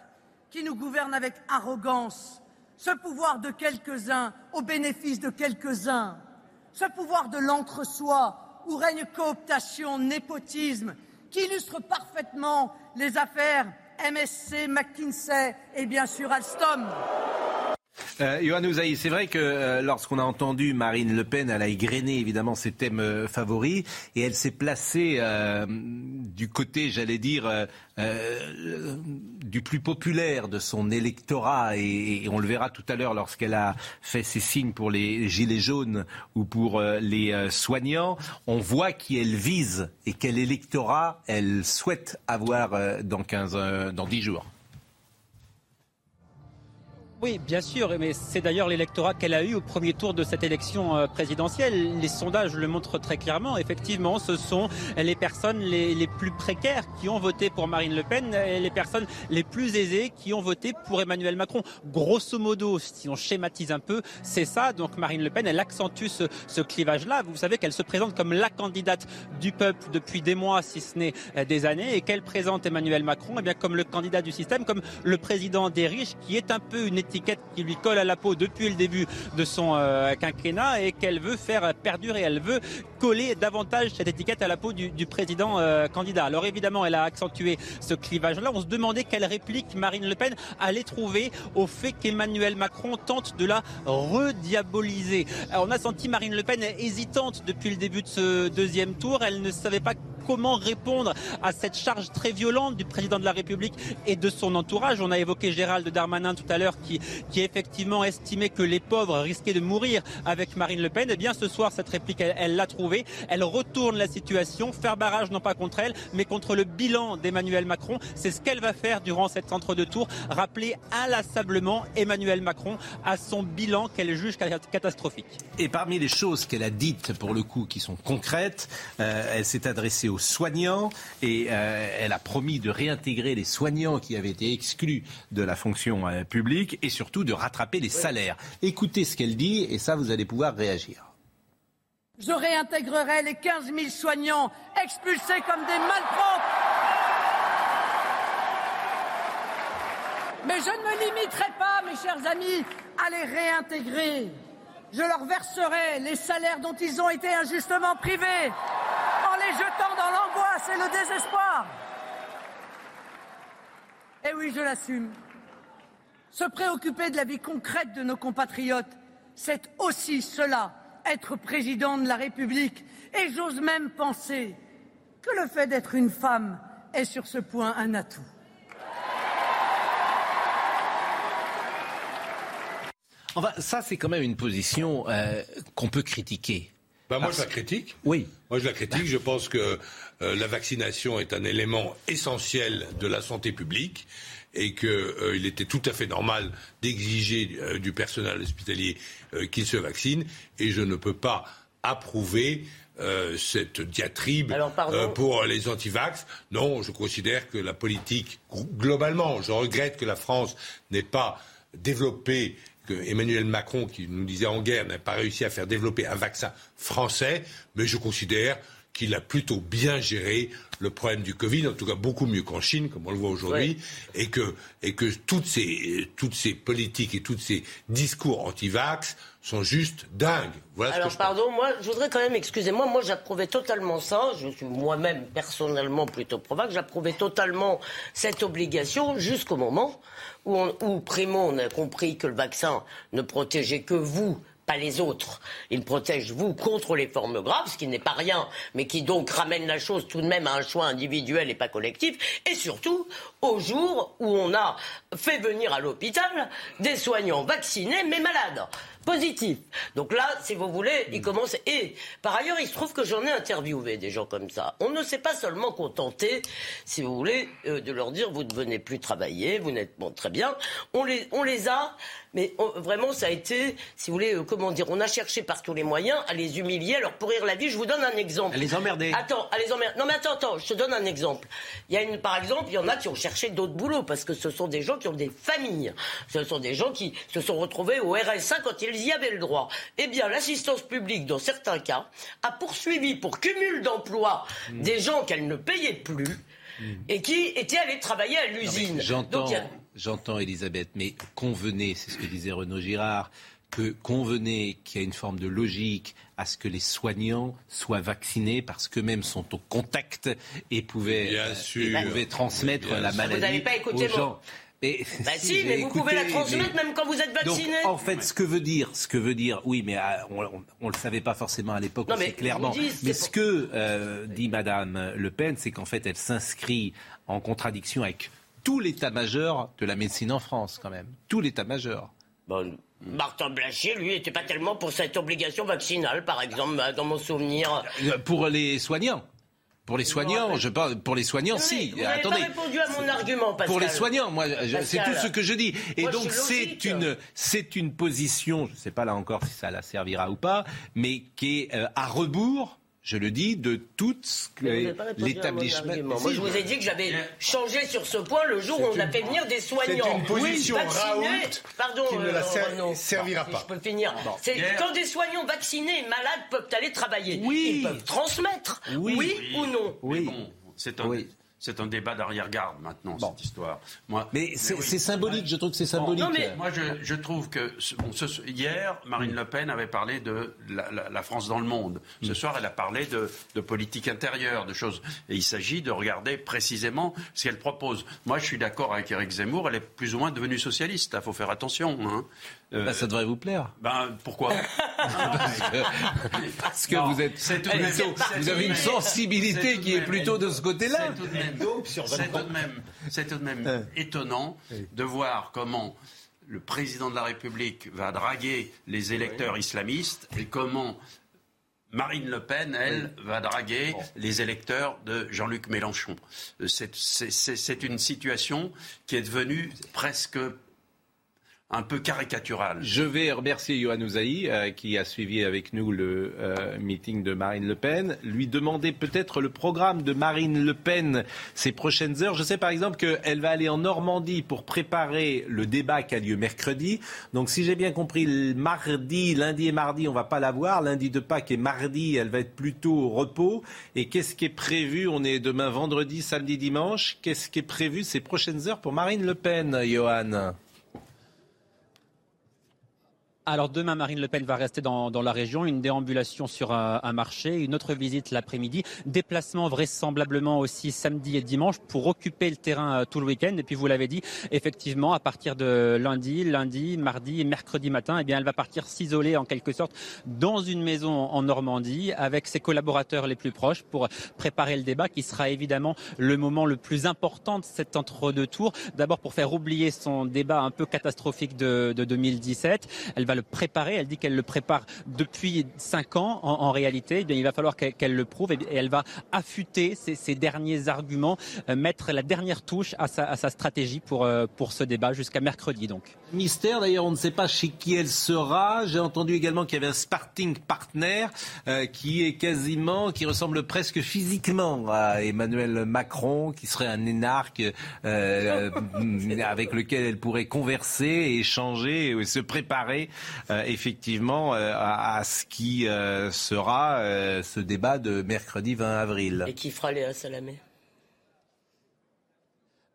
qui nous gouverne avec arrogance, ce pouvoir de quelques-uns au bénéfice de quelques-uns, ce pouvoir de l'entre-soi où règne cooptation, népotisme, qui illustre parfaitement les affaires MSC, McKinsey et bien sûr Alstom. Euh, c'est vrai que euh, lorsqu'on a entendu Marine Le Pen, elle a égrené évidemment ses thèmes euh, favoris et elle s'est placée euh, du côté, j'allais dire, du plus populaire de son électorat et, on le verra tout à l'heure lorsqu'elle a fait ses signes pour les gilets jaunes ou pour les soignants. On voit qui elle vise et quel électorat elle souhaite avoir dans 15, dans 10 jours. Oui, bien sûr, mais c'est d'ailleurs l'électorat qu'elle a eu au premier tour de cette élection euh, présidentielle. Les sondages le montrent très clairement. Effectivement, ce sont les personnes les, plus précaires qui ont voté pour Marine Le Pen et les personnes les plus aisées qui ont voté pour Emmanuel Macron. Grosso modo, si on schématise un peu, c'est ça. Donc Marine Le Pen, elle accentue ce, clivage-là. Vous savez qu'elle se présente comme la candidate du peuple depuis des mois, si ce n'est euh, des années, et qu'elle présente Emmanuel Macron eh bien, comme le candidat du système, comme le président des riches, qui est un peu une étiquette qui lui colle à la peau depuis le début de son euh, quinquennat et qu'elle veut faire perdurer. Elle veut coller davantage cette étiquette à la peau du, président euh, candidat. Alors évidemment, elle a accentué ce clivage-là. On se demandait quelle réplique Marine Le Pen allait trouver au fait qu'Emmanuel Macron tente de la rediaboliser. on a senti Marine Le Pen hésitante depuis le début de ce deuxième tour. Elle ne savait pas comment répondre à cette charge très violente du président de la République et de son entourage. On a évoqué Gérald Darmanin tout à l'heure qui, effectivement estimait que les pauvres risquaient de mourir avec Marine Le Pen. Eh bien, ce soir, cette réplique, elle l'a trouvée. Elle retourne la situation, faire barrage non pas contre elle, mais contre le bilan d'Emmanuel Macron. C'est ce qu'elle va faire durant cette entre-deux tours, rappeler inlassablement Emmanuel Macron à son bilan qu'elle juge catastrophique. Et parmi les choses qu'elle a dites, pour le coup, qui sont concrètes, euh, elle s'est adressée aux soignants et euh, elle a promis de réintégrer les soignants qui avaient été exclus de la fonction euh, publique et surtout de rattraper les salaires. Écoutez ce qu'elle dit et ça, vous allez pouvoir réagir. Je réintégrerai les 15 000 soignants expulsés comme des malpropres. Mais je ne me limiterai pas, mes chers amis, à les réintégrer. Je leur verserai les salaires dont ils ont été injustement privés les jetant dans l'angoisse et le désespoir. Et eh oui, je l'assume. Se préoccuper de la vie concrète de nos compatriotes, c'est aussi cela, être président de la République. Et j'ose même penser que le fait d'être une femme est sur ce point un atout. Enfin, ça, c'est quand même une position euh, qu'on peut critiquer. Bah, moi, je la critique. Oui. Moi, je la critique. Je pense que euh, la vaccination est un élément essentiel de la santé publique et qu'il euh, était tout à fait normal d'exiger euh, du personnel hospitalier qu'il se vaccine. Et je ne peux pas approuver cette diatribe pour les antivax. Non, je considère que la politique, globalement, je regrette que la France n'ait pas développé Emmanuel Macron, qui nous disait en guerre, n'a pas réussi à faire développer un vaccin français, mais je considère qu'il a plutôt bien géré le problème du Covid, en tout cas beaucoup mieux qu'en Chine, comme on le voit aujourd'hui, et, que, et que toutes ces, toutes ces politiques et tous ces discours anti-vax sont juste dingues. Voilà Alors, pardon, moi, je voudrais quand même, excusez-moi, moi, j'approuvais totalement ça. Je suis moi-même personnellement plutôt provaque. J'approuvais totalement cette obligation jusqu'au moment où, on, où, primo, on a compris que le vaccin ne protégeait que vous pas les autres. Il protège vous contre les formes graves, ce qui n'est pas rien, mais qui donc ramène la chose tout de même à un choix individuel et pas collectif. Et surtout, au jour où on a fait venir à l'hôpital des soignants vaccinés mais malades positif. Donc là, si vous voulez, il commence. Et par ailleurs, il se trouve que j'en ai interviewé des gens comme ça. On ne s'est pas seulement contenté, si vous voulez, euh, de leur dire vous ne venez plus travailler, vous n'êtes bon très bien. On les, on les a, mais vraiment, ça a été, si vous voulez, euh, comment dire, on a cherché par tous les moyens à les humilier, à leur pourrir la vie. Je vous donne un exemple. À les emmerder. Attends, à les emmerder. Non mais attends, attends, je te donne un exemple. Il y a une, par exemple, il y en a qui ont cherché d'autres boulots parce que ce sont des gens qui ont des familles. Ce sont des gens qui se sont retrouvés au RSA quand ils y avait le droit. Eh bien, l'assistance publique, dans certains cas, a poursuivi pour cumul d'emplois hmm. des gens qu'elle ne payait plus hmm. et qui étaient allés travailler à l'usine. J'entends, j'entends, Elisabeth, mais convenez, c'est ce que disait Renaud Girard, que convenez qu'il y a une forme de logique à ce que les soignants soient vaccinés parce qu'eux-mêmes sont au contact et pouvaient, euh, transmettre la maladie aux gens. Mais, bah si, mais vous pouvez la transmettre même quand vous êtes vacciné. en fait, ce que veut dire, ce que veut dire, oui, mais euh, on, ne le savait pas forcément à l'époque, c'est clairement. mais ce que euh, dit Madame Le Pen, c'est qu'en fait, elle s'inscrit en contradiction avec tout l'état-major de la médecine en France, quand même, tout l'état-major. Bon, Martin Blachier, lui, n'était pas tellement pour cette obligation vaccinale, par exemple, dans mon souvenir. Pour les soignants. Pour les soignants, je parle pour les soignants, si. Vous Attendez. Pas répondu à mon argument, Pascal. Pour les soignants, moi, c'est tout ce que je dis. Et donc c'est une, c'est une position, je ne sais pas là encore si ça la servira ou pas, mais qui est euh, à rebours je le dis, de tout l'établissement. Moi, je vous ai dit que j'avais changé sur ce point le jour où on a fait venir des soignants. C'est une position Raoult Pardon, qui ne la euh, servira pas. je peux finir. C'est quand des soignants vaccinés et malades peuvent aller travailler. Oui. Ils peuvent transmettre. Oui, ou non. Oui. c'est un, c'est un débat d'arrière-garde maintenant, cette histoire. Moi, mais c'est symbolique, je trouve que c'est symbolique. Moi, je, trouve que bon, hier, Marine Le Pen avait parlé de la, France dans le monde. Ce mm. soir, elle a parlé de, de, politique intérieure, de choses. Et il s'agit de regarder précisément ce qu'elle propose. Moi, je suis d'accord avec Éric Zemmour, elle est plus ou moins devenue socialiste. Il faut faire attention. Hein. Euh, bah, ça devrait vous plaire. Ben, pourquoi? Parce que, vous êtes. vous avez une sensibilité qui est plutôt de ce côté-là. C'est tout de même, c'est tout de même étonnant de voir comment le président de la République va draguer les électeurs islamistes et comment Marine Le Pen, elle, va draguer les électeurs de Jean-Luc Mélenchon. C'est une situation qui est devenue presque un peu caricatural. Je vais remercier Johan Ouzaï, euh, qui a suivi avec nous le euh, meeting de Marine Le Pen, lui demander peut-être le programme de Marine Le Pen ces prochaines heures. Je sais par exemple qu'elle va aller en Normandie pour préparer le débat qui a lieu mercredi. Donc si j'ai bien compris, mardi, lundi et mardi, on va pas la voir. Lundi de Pâques et mardi, elle va être plutôt au repos. Et qu'est-ce qui est prévu? On est demain vendredi, samedi, dimanche. Qu'est-ce qui est prévu ces prochaines heures pour Marine Le Pen, Johan alors demain, Marine Le Pen va rester dans, la région, une déambulation sur un, marché, une autre visite l'après-midi, déplacement vraisemblablement aussi samedi et dimanche pour occuper le terrain euh, tout le week-end. Et puis vous l'avez dit, effectivement, à partir de lundi, lundi, mardi mercredi matin, eh bien, elle va partir s'isoler en quelque sorte dans une maison en Normandie avec ses collaborateurs les plus proches pour préparer le débat qui sera évidemment le moment le plus important de cet entre-deux tours. D'abord pour faire oublier son débat un peu catastrophique de, de 2017. Elle va préparer. Elle dit qu'elle le prépare depuis cinq ans en, réalité. Eh il va falloir qu'elle le prouve et, elle va affûter ses, derniers arguments, euh, mettre la dernière touche à sa, stratégie pour, euh, pour ce débat jusqu'à mercredi donc. Mystère d'ailleurs, on ne sait pas chez qui elle sera. J'ai entendu également qu'il y avait un sparting partner euh, qui est quasiment, qui ressemble presque physiquement à Emmanuel Macron, qui serait un énarque avec lequel elle pourrait converser, échanger et se préparer euh, effectivement euh, à, ce qui euh, sera ce débat de mercredi 20 avril. Et qui fera Léa Salamé?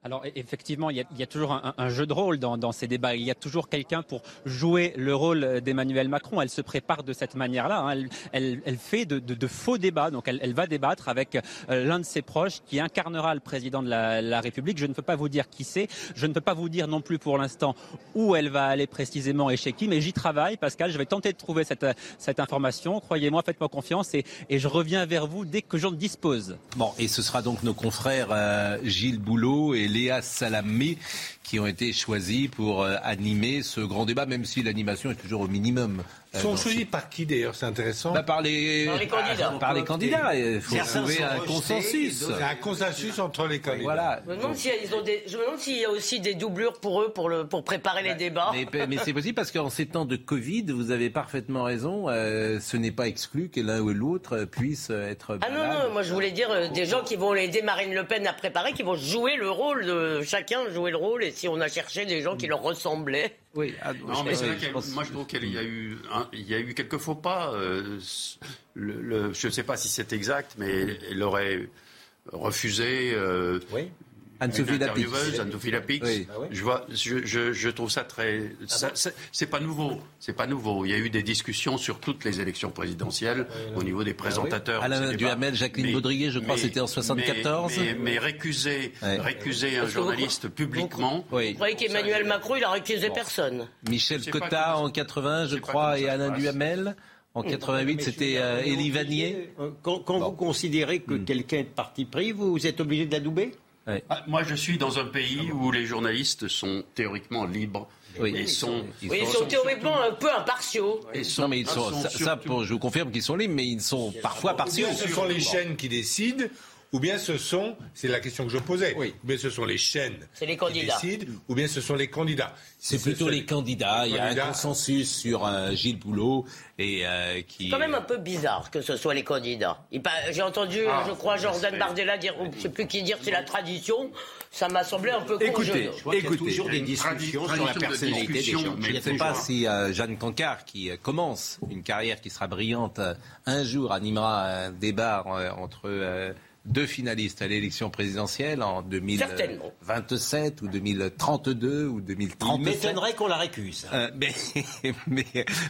Alors e-, effectivement, il y a, toujours un, jeu de rôle dans, ces débats. Il y a toujours quelqu'un pour jouer le rôle d'Emmanuel Macron. Elle se prépare de cette manière-là. Hein. Elle, fait de, faux débats. Donc elle, va débattre avec euh, l'un de ses proches qui incarnera le président de la, République. Je ne peux pas vous dire qui c'est. Je ne peux pas vous dire non plus pour l'instant où elle va aller précisément et chez qui. Mais j'y travaille, Pascal. Je vais tenter de trouver cette, information. Croyez-moi, faites-moi confiance et, je reviens vers vous dès que j'en dispose. Bon, et ce sera donc nos confrères euh, Gilles Boulot et Léa Salamé qui ont été choisis pour euh, animer ce grand débat, même si l'animation est toujours au minimum. Ils sont choisis par qui d'ailleurs C'est intéressant. Bah, par, les... candidats. Par les candidats. Il faut trouver un consensus. C'est un consensus entre les candidats. Voilà. Je me demande s'il y, a aussi des doublures pour eux pour, le, pour préparer les bah, débats. Mais, c'est possible parce qu'en ces temps de Covid, vous avez parfaitement raison. Euh, ce n'est pas exclu que l'un ou l'autre puisse être. Ah non, non, moi je voulais dire euh, des gens qui vont aider Marine Le Pen à préparer, qui vont jouer le rôle de chacun, jouer le rôle. Et si on a cherché des gens qui leur ressemblaient. Oui, ah, non, mais moi je trouve qu'il y a eu, il y a eu quelques faux pas. Euh, le, je ne sais pas si c'est exact, mais elle aurait refusé euh, oui. Anne-Sophie Lapix. Anne-Sophie Lapix. Je, vois, je, je, trouve ça très. Ah c'est pas nouveau. C'est pas nouveau. Il y a eu des discussions sur toutes les élections présidentielles au niveau des ah présentateurs. Alain Duhamel, Jacqueline Baudrier, je crois, c'était en 74. Mais, mais, récuser, récuser un journaliste publiquement. Vous croyez qu'Emmanuel Macron, il a récusé personne? Michel Cotta en 80, je crois, et Alain Duhamel. En 88, c'était euh, Élie Vanier. Quand, vous considérez que hmm. quelqu'un est de parti pris, vous êtes obligé de l'adouber ah, moi, je suis dans un pays où les journalistes sont théoriquement libres. Oui. Ils sont, ils sont, théoriquement un peu impartiaux. non, mais ils sont, ça, je vous confirme qu'ils sont libres, mais ils sont parfois partiaux. Ce sont les chaînes qui décident ou bien ce sont, c'est la question que je posais, oui. ou bien ce sont les chaînes les candidats. qui décident, ou bien ce sont les candidats. C'est plutôt les candidats. Il y a un consensus sur euh, Gilles Boulot et euh, qui. C'est quand même un peu bizarre que ce soit les candidats. J'ai entendu, ah, je crois, Jordan Bardella dire, je ne sais plus qui dire, c'est la tradition. Ça m'a semblé un peu Écoutez, écoutez, toujours des discussions sur la personnalité des gens. Je ne sais pas si euh, Jeanne Cancard, qui commence une carrière qui sera brillante, un jour animera un débat entre deux finalistes à l'élection présidentielle en 2027 ou 2032 ou 2037. Il m'étonnerait qu'on la récuse. Euh, mais,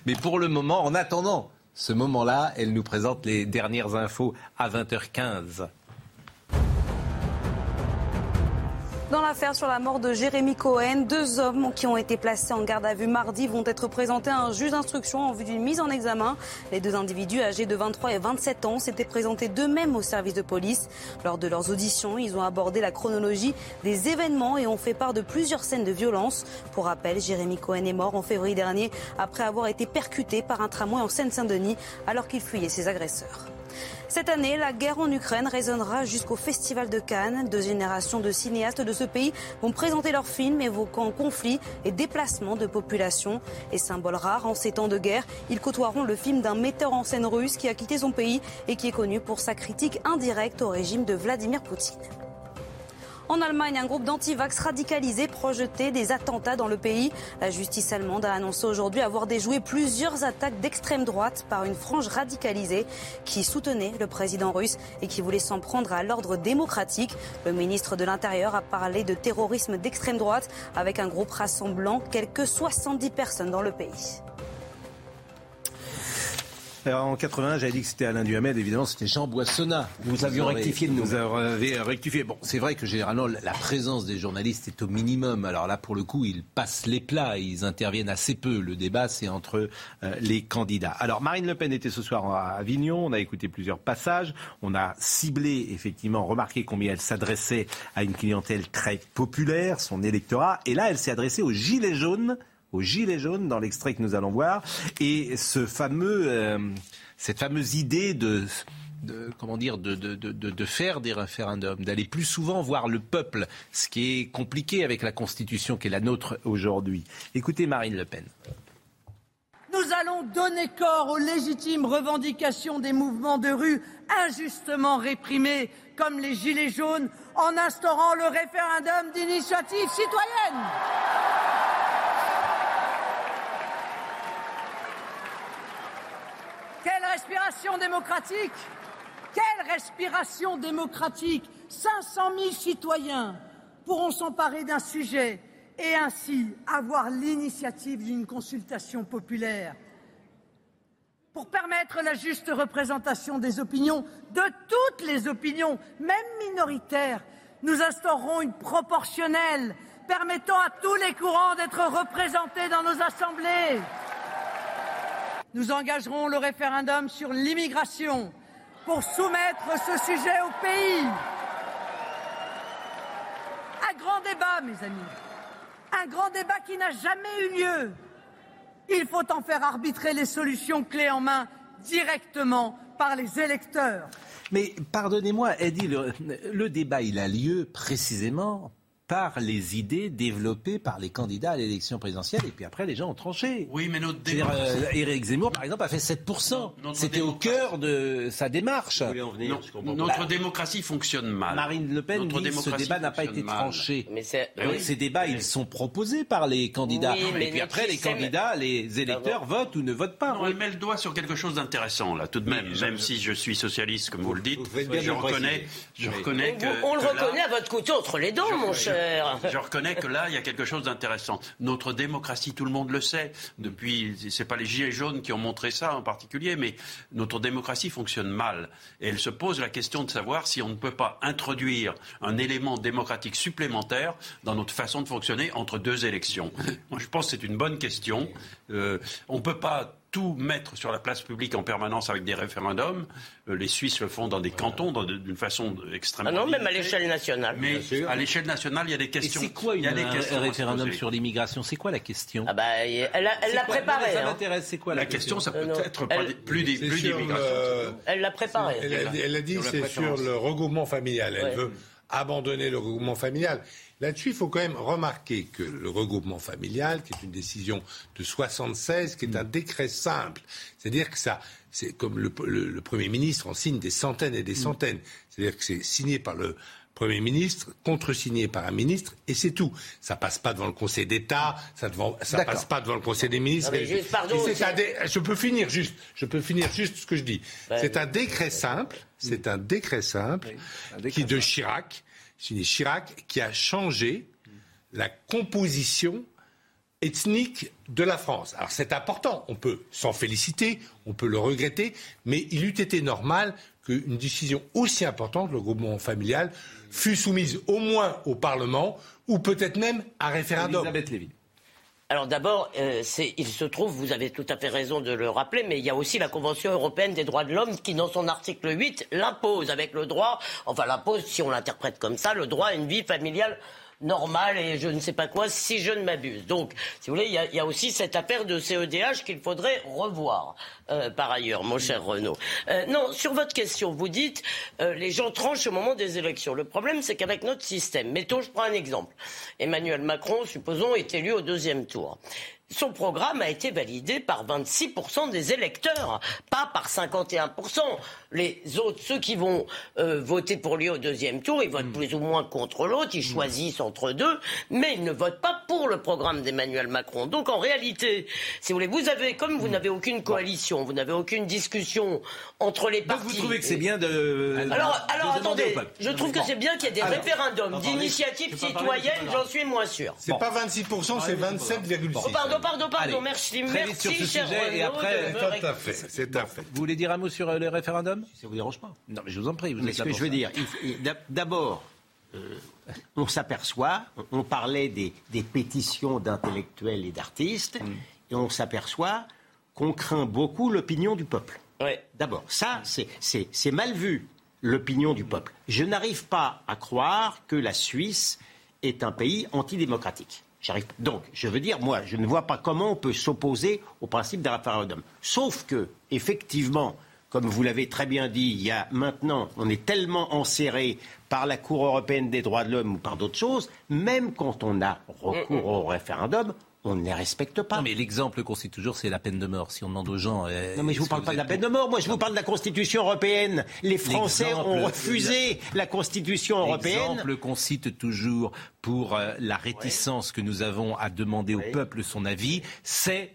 mais, pour le moment, en attendant ce moment-là, elle nous présente les dernières infos à 20h15. Dans l'affaire sur la mort de Jérémy Cohen, deux hommes qui ont été placés en garde à vue mardi vont être présentés à un juge d'instruction en vue d'une mise en examen. Les deux individus âgés de 23 et 27 ans s'étaient présentés d'eux-mêmes au service de police. Lors de leurs auditions, ils ont abordé la chronologie des événements et ont fait part de plusieurs scènes de violence. Pour rappel, Jérémy Cohen est mort en février dernier après avoir été percuté par un tramway en Seine-Saint-Denis alors qu'il fuyait ses agresseurs. Cette année, la guerre en Ukraine résonnera jusqu'au Festival de Cannes. Deux générations de cinéastes de ce pays vont présenter leurs films évoquant conflits et déplacements de population. Et symbole rare en ces temps de guerre, ils côtoieront le film d'un metteur en scène russe qui a quitté son pays et qui est connu pour sa critique indirecte au régime de Vladimir Poutine. En Allemagne, un groupe d'antivax radicalisés projetait des attentats dans le pays. La justice allemande a annoncé aujourd'hui avoir déjoué plusieurs attaques d'extrême droite par une frange radicalisée qui soutenait le président russe et qui voulait s'en prendre à l'ordre démocratique. Le ministre de l'Intérieur a parlé de terrorisme d'extrême droite avec un groupe rassemblant quelques 70 personnes dans le pays. Alors, en 80, j'avais dit que c'était Alain Duhamel, évidemment, c'était Jean Boissonnat. Nous avions rectifié de nous. Vous avez rectifié. Bon, c'est vrai que généralement, la présence des journalistes est au minimum. Alors là, pour le coup, ils passent les plats, ils interviennent assez peu. Le débat, c'est entre euh, les candidats. Alors, Marine Le Pen était ce soir à Avignon, on a écouté plusieurs passages, on a ciblé, effectivement, remarqué combien elle s'adressait à une clientèle très populaire, son électorat, et là, elle s'est adressée aux Gilets jaunes aux Gilets jaunes dans l'extrait que nous allons voir. Et ce fameux, euh, cette fameuse idée de, comment dire, de, de, de, faire des référendums, d'aller plus souvent voir le peuple, ce qui est compliqué avec la Constitution qui est la nôtre aujourd'hui. Écoutez Marine Le Pen. Nous allons donner corps aux légitimes revendications des mouvements de rue injustement réprimés, comme les Gilets jaunes, en instaurant le référendum d'initiative citoyenne. Quelle respiration démocratique Quelle respiration démocratique 500 000 citoyens pourront s'emparer d'un sujet et ainsi avoir l'initiative d'une consultation populaire pour permettre la juste représentation des opinions, de toutes les opinions, même minoritaires. Nous instaurerons une proportionnelle permettant à tous les courants d'être représentés dans nos assemblées. Nous engagerons le référendum sur l'immigration pour soumettre ce sujet au pays. Un grand débat, mes amis. Un grand débat qui n'a jamais eu lieu. Il faut en faire arbitrer les solutions clés en main directement par les électeurs. Mais pardonnez-moi, Eddie, le, le débat, il a lieu précisément par les idées développées par les candidats à l'élection présidentielle et puis après les gens ont tranché. Oui, mais notre euh, Éric Zemmour, par exemple, a fait 7%. C'était au cœur de sa démarche. notre démocratie fonctionne mal. Marine Le Pen dit que ce débat n'a pas été tranché. Mais ces débats, ils sont proposés par les candidats. et puis après, les candidats, les électeurs votent ou ne votent pas. On met le doigt sur quelque chose d'intéressant, là, tout de même. même si je suis socialiste, comme vous le dites, je reconnais, je reconnais que... On le reconnaît à votre couteau entre les dents, mon cher. Je reconnais que là, il y a quelque chose d'intéressant. Notre démocratie, tout le monde le sait. Depuis, c'est pas les gilets jaunes qui ont montré ça en particulier, mais notre démocratie fonctionne mal. Et elle se pose la question de savoir si on ne peut pas introduire un élément démocratique supplémentaire dans notre façon de fonctionner entre deux élections. Moi, je pense que c'est une bonne question. Euh, on peut pas tout mettre sur la place publique en permanence avec des référendums. Euh, les Suisses le font dans des cantons d'une façon extrêmement. Ah non, même à l'échelle nationale. Mais à l'échelle nationale, il y a des questions. C'est quoi une, un référendum sur l'immigration? C'est quoi la question? Ah bah, Elle l'a préparé. Ça hein. m'intéresse. C'est quoi la, question, Ça peut être plus d'immigration. Elle l'a préparé. Elle a dit c'est sur le regroupement familial. Elle veut abandonner le regroupement familial. Là-dessus, il faut quand même remarquer que le regroupement familial, qui est une décision de 76, qui est un décret simple, c'est-à-dire que ça, c'est comme le, Premier ministre en signe des centaines et des centaines, c'est-à-dire que c'est signé par le Premier ministre, contresigné par un ministre, et c'est tout. Ça passe pas devant le Conseil d'État, ça ne passe pas devant le Conseil des ministres. Non, mais juste, pardon, Je peux finir juste, je peux finir juste ce que je dis. c'est un décret simple, c'est un décret simple qui de Chirac, Chirac, qui a changé la composition ethnique de la France. Alors c'est important, on peut s'en féliciter, on peut le regretter, mais il eût été normal qu'une décision aussi importante, le groupement familial, fût soumise au moins au Parlement ou peut-être même à référendum. Alors d'abord, euh, il se trouve, vous avez tout à fait raison de le rappeler, mais il y a aussi la Convention européenne des droits de l'homme qui, dans son article 8, l'impose avec le droit, enfin l'impose si on l'interprète comme ça, le droit à une vie familiale normal et je ne sais pas quoi, si je ne m'abuse. Donc, si vous voulez, il y, a, aussi cette affaire de CEDH qu'il faudrait revoir, euh, par ailleurs, mon cher Renaud. Euh, non, sur votre question, vous dites euh, les gens tranchent au moment des élections. Le problème, c'est qu'avec notre système, mettons, je prends un exemple. Emmanuel Macron, supposons, est élu au deuxième tour son programme a été validé par 26% des électeurs, pas par 51%. Les autres, ceux qui vont euh, voter pour lui au deuxième tour, ils votent hmm. plus ou moins contre l'autre, ils hmm. choisissent entre deux, mais ils ne votent pas pour le programme d'Emmanuel Macron. Donc en réalité, si vous voulez, vous avez, comme vous hmm. n'avez aucune coalition, vous n'avez aucune discussion entre les partis. Donc vous trouvez que c'est bien de. Alors, alors attendez, je trouve que c'est bien qu'il y ait des référendums d'initiative citoyenne, j'en suis moins sûr. C'est pas 26%, c'est 27,6%. pardon, pardon, pardon, merci. merci, sur ce sujet et après. Tout à fait, c'est à fait. Vous voulez dire un mot sur euh, le référendum? Ça vous dérange pas Non, mais je vous en prie. Vous mais ce que je veux dire, d'abord, euh, on s'aperçoit, on parlait des, pétitions d'intellectuels et d'artistes, mm. et on s'aperçoit qu'on craint beaucoup l'opinion du peuple. D'abord, ça, c'est mal vu, l'opinion du peuple. Je n'arrive pas à croire que la Suisse est un pays antidémocratique. Donc, je veux dire, moi, je ne vois pas comment on peut s'opposer au principe d'un référendum. Sauf que, effectivement, comme vous l'avez très bien dit, il y a maintenant, on est tellement enserré par la Cour européenne des droits de l'homme ou par d'autres choses, même quand on a recours au référendum, on ne les respecte pas. Non, mais l'exemple qu'on cite toujours, c'est la peine de mort. Si on demande aux gens. Euh, non, mais je ne vous parle pas de la peine de mort. Moi, je vous parle de la Constitution européenne. Les Français ont refusé la Constitution européenne. L'exemple qu'on cite toujours pour euh, la réticence que nous avons à demander au peuple son avis, c'est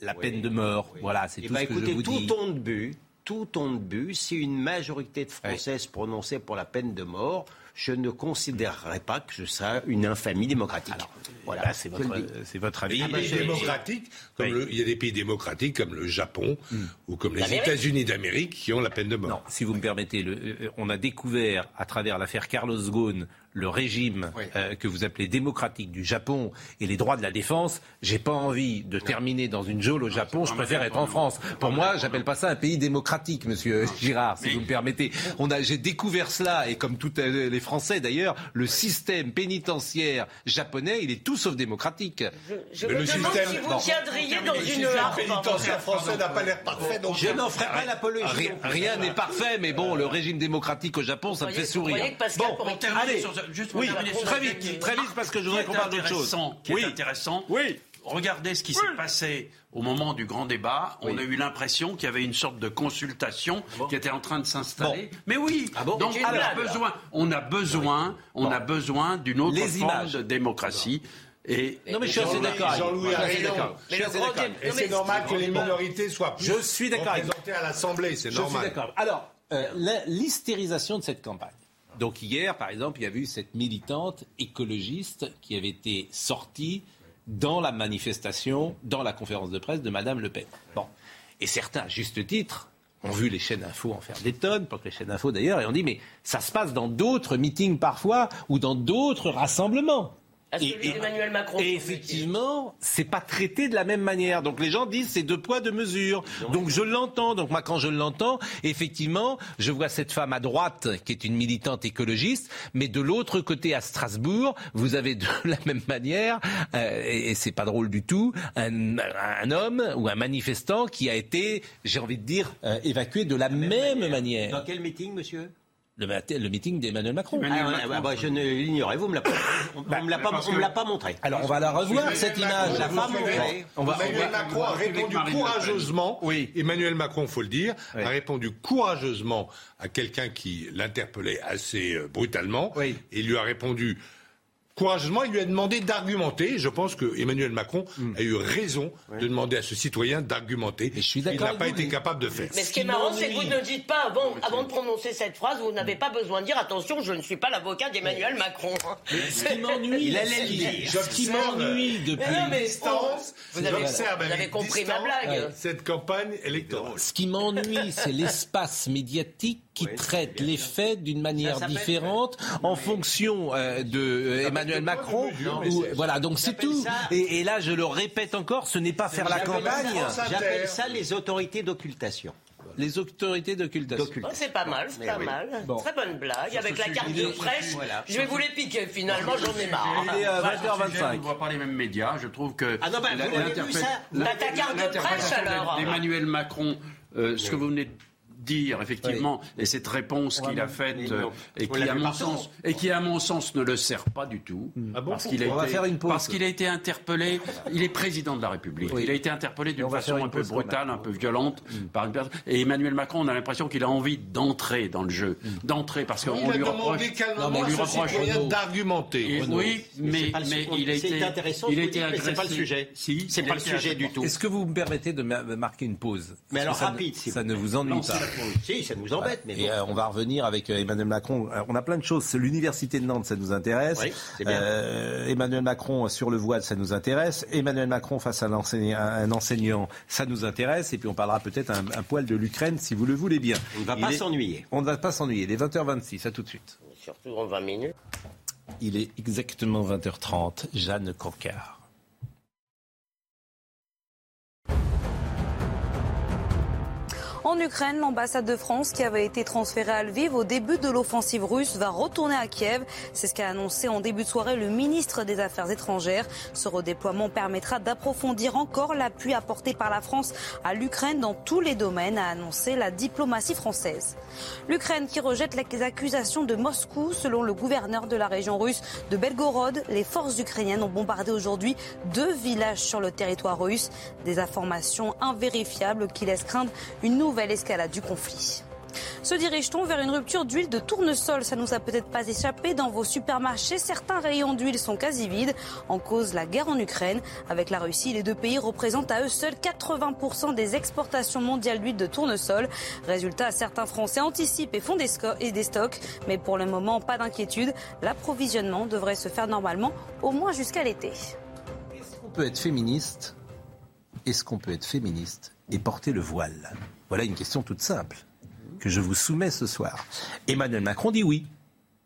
la peine de mort. Voilà, c'est eh tout ben, ce que je vous tout dis. Ton de but, tout ton de but, si une majorité de Français se prononçait pour la peine de mort, je ne considérerais pas que ce soit une infamie démocratique. voilà, c'est votre, avis. Il y, a des pays démocratiques, comme le, il y a des pays démocratiques comme le Japon hmm. ou comme les États-Unis d'Amérique qui ont la peine de mort. Non, si vous me permettez, le, euh, on a découvert à travers l'affaire Carlos Ghosn le régime euh, que vous appelez démocratique du Japon et les droits de la défense, j'ai pas envie de terminer dans une geôle au Japon. Je préfère être en France. Pour moi, j'appelle pas ça un pays démocratique, Monsieur Girard, si vous me permettez. On a, j'ai découvert cela et comme tous euh, les Français d'ailleurs, le système pénitentiaire japonais, il est tout sauf démocratique. Je, me le système, si vous tiendriez dans une Le système pénitentiaire français n'a pas l'air parfait. Donc je n'en ferai pas l'apologie. Rien n'est parfait, mais bon, le régime démocratique au Japon, ça me fait sourire. Bon, allez juste oui, très vite, très vite, parce que je voudrais qu'on parle d'autre chose. Qui est intéressant. Oui. Regardez ce qui s'est passé au moment du grand débat. On a eu l'impression qu'il y avait une sorte de consultation qui était en train de s'installer. Mais oui. Ah Donc on a besoin, on a besoin, on a besoin d'une autre forme de démocratie. Et non mais je suis assez d'accord. Jean-Louis a raison. Et c'est normal que les minorités soient plus je suis représentées à l'Assemblée. C'est normal. Je suis d'accord. Alors, euh, l'hystérisation de cette campagne. Donc hier, par exemple, il y a eu cette militante écologiste qui avait été sortie dans la manifestation, dans la conférence de presse de Madame Le Pen. Bon. Et certains, à juste titre, ont vu les chaînes info en faire des tonnes, pas que les chaînes info d'ailleurs, et ont dit mais ça se passe dans d'autres meetings parfois ou dans d'autres rassemblements et, Macron. Et effectivement, c'est pas traité de la même manière. Donc les gens disent c'est deux poids deux mesures. Donc je l'entends. Donc moi quand je l'entends, effectivement, je vois cette femme à droite qui est une militante écologiste, mais de l'autre côté à Strasbourg, vous avez de la même manière, euh, et, c'est pas drôle du tout, un, homme ou un manifestant qui a été, j'ai envie de dire, euh, évacué de la, même, manière. Dans quel meeting, monsieur? Le, meeting d'Emmanuel Macron. Ah, bah, je ne l'ignorais, vous ne me l'a pas, montré. Alors on va la revoir cette image. Emmanuel Macron a répondu courageusement. Oui. Emmanuel Macron, faut le dire, a répondu courageusement à quelqu'un qui l'interpellait assez euh, brutalement. Et lui a répondu courageusement, il lui a demandé d'argumenter. Je pense que Emmanuel Macron hmm. a eu raison de demander à ce citoyen d'argumenter. Je suis il n'a pas été capable de faire. Mais ce qui est marrant, c'est que vous ne dites pas, avant, avant de prononcer cette phrase, vous n'avez pas besoin de dire attention, je ne suis pas l'avocat d'Emmanuel Macron. Ce qui m'ennuie, il allait dire. Ce qui m'ennuie depuis l'instance, vous avez, vous avez compris ma blague. Cette campagne électorale. Ce qui m'ennuie, c'est l'espace médiatique qui traite les faits d'une manière différente en fonction euh, de euh, Emmanuel Macron. voilà, donc c'est tout. Et, là, je le répète encore, ce n'est pas faire la campagne. J'appelle ça les autorités d'occultation. Les autorités d'occultation. Oh, c'est pas mal, c'est pas mal. Très bonne blague. Avec la carte de presse, je vais vous les piquer finalement, j'en ai marre. Il est 20h25. Je ne vois pas les mêmes médias. Je trouve que. Ah non, bah, vous ta carte de presse alors. Emmanuel Macron, euh, ce que vous venez de dire effectivement, et cette réponse qu'il a faite euh, et qui à mon sens et qui à mon sens ne le sert pas du tout ah parce qu'il a été parce qu'il a été interpellé. Il est président de la République. Il a été interpellé d'une façon un peu brutale, un peu violente mm. par une personne. Et Emmanuel Macron, on a l'impression qu'il a envie d'entrer dans le jeu, mm. d'entrer parce qu'on lui reproche, on lui reproche d'argumenter. Oui, mais mais il a été intéressant. Il a été C'est pas le sujet. Si, c'est pas le sujet du tout. Est-ce que vous me permettez de marquer une pause? Mais alors rapide, ça ne vous ennuie pas si, ça nous embête. Mais Et euh, on va revenir avec euh, Emmanuel Macron. Euh, on a plein de choses. L'université de Nantes, ça nous intéresse. Emmanuel Macron sur le voile, ça nous intéresse. Emmanuel Macron face à un enseignant, ça nous intéresse. Et puis on parlera peut-être un, poil de l'Ukraine, si vous le voulez bien. On ne va pas s'ennuyer. On ne va pas s'ennuyer. Les 20h26, à tout de suite. Surtout en 20 minutes. Il est exactement 20h30. Jeanne Cancard. En Ukraine, l'ambassade de France qui avait été transférée à Lviv au début de l'offensive russe va retourner à Kiev. C'est ce qu'a annoncé en début de soirée le ministre des Affaires étrangères. Ce redéploiement permettra d'approfondir encore l'appui apporté par la France à l'Ukraine dans tous les domaines, a annoncé la diplomatie française. L'Ukraine qui rejette les accusations de Moscou. Selon le gouverneur de la région russe de Belgorod, les forces ukrainiennes ont bombardé aujourd'hui deux villages sur le territoire russe. Des informations invérifiables qui laissent craindre une nouvelle l'escalade du conflit. Se dirige-t-on vers une rupture d'huile de tournesol? Ça nous a peut-être pas échappé dans vos supermarchés. Certains rayons d'huile sont quasi vides. En cause, la guerre en Ukraine. Avec la Russie, les deux pays représentent à eux seuls 80% des exportations mondiales d'huile de tournesol. Résultat, certains Français anticipent et font des, des stocks. Mais pour le moment, pas d'inquiétude. L'approvisionnement devrait se faire normalement au moins jusqu'à l'été. Est-ce qu'on peut être féministe? Est-ce qu'on peut être féministe et porter le voile? Voilà une question toute simple que je vous soumets ce soir. Emmanuel Macron dit oui.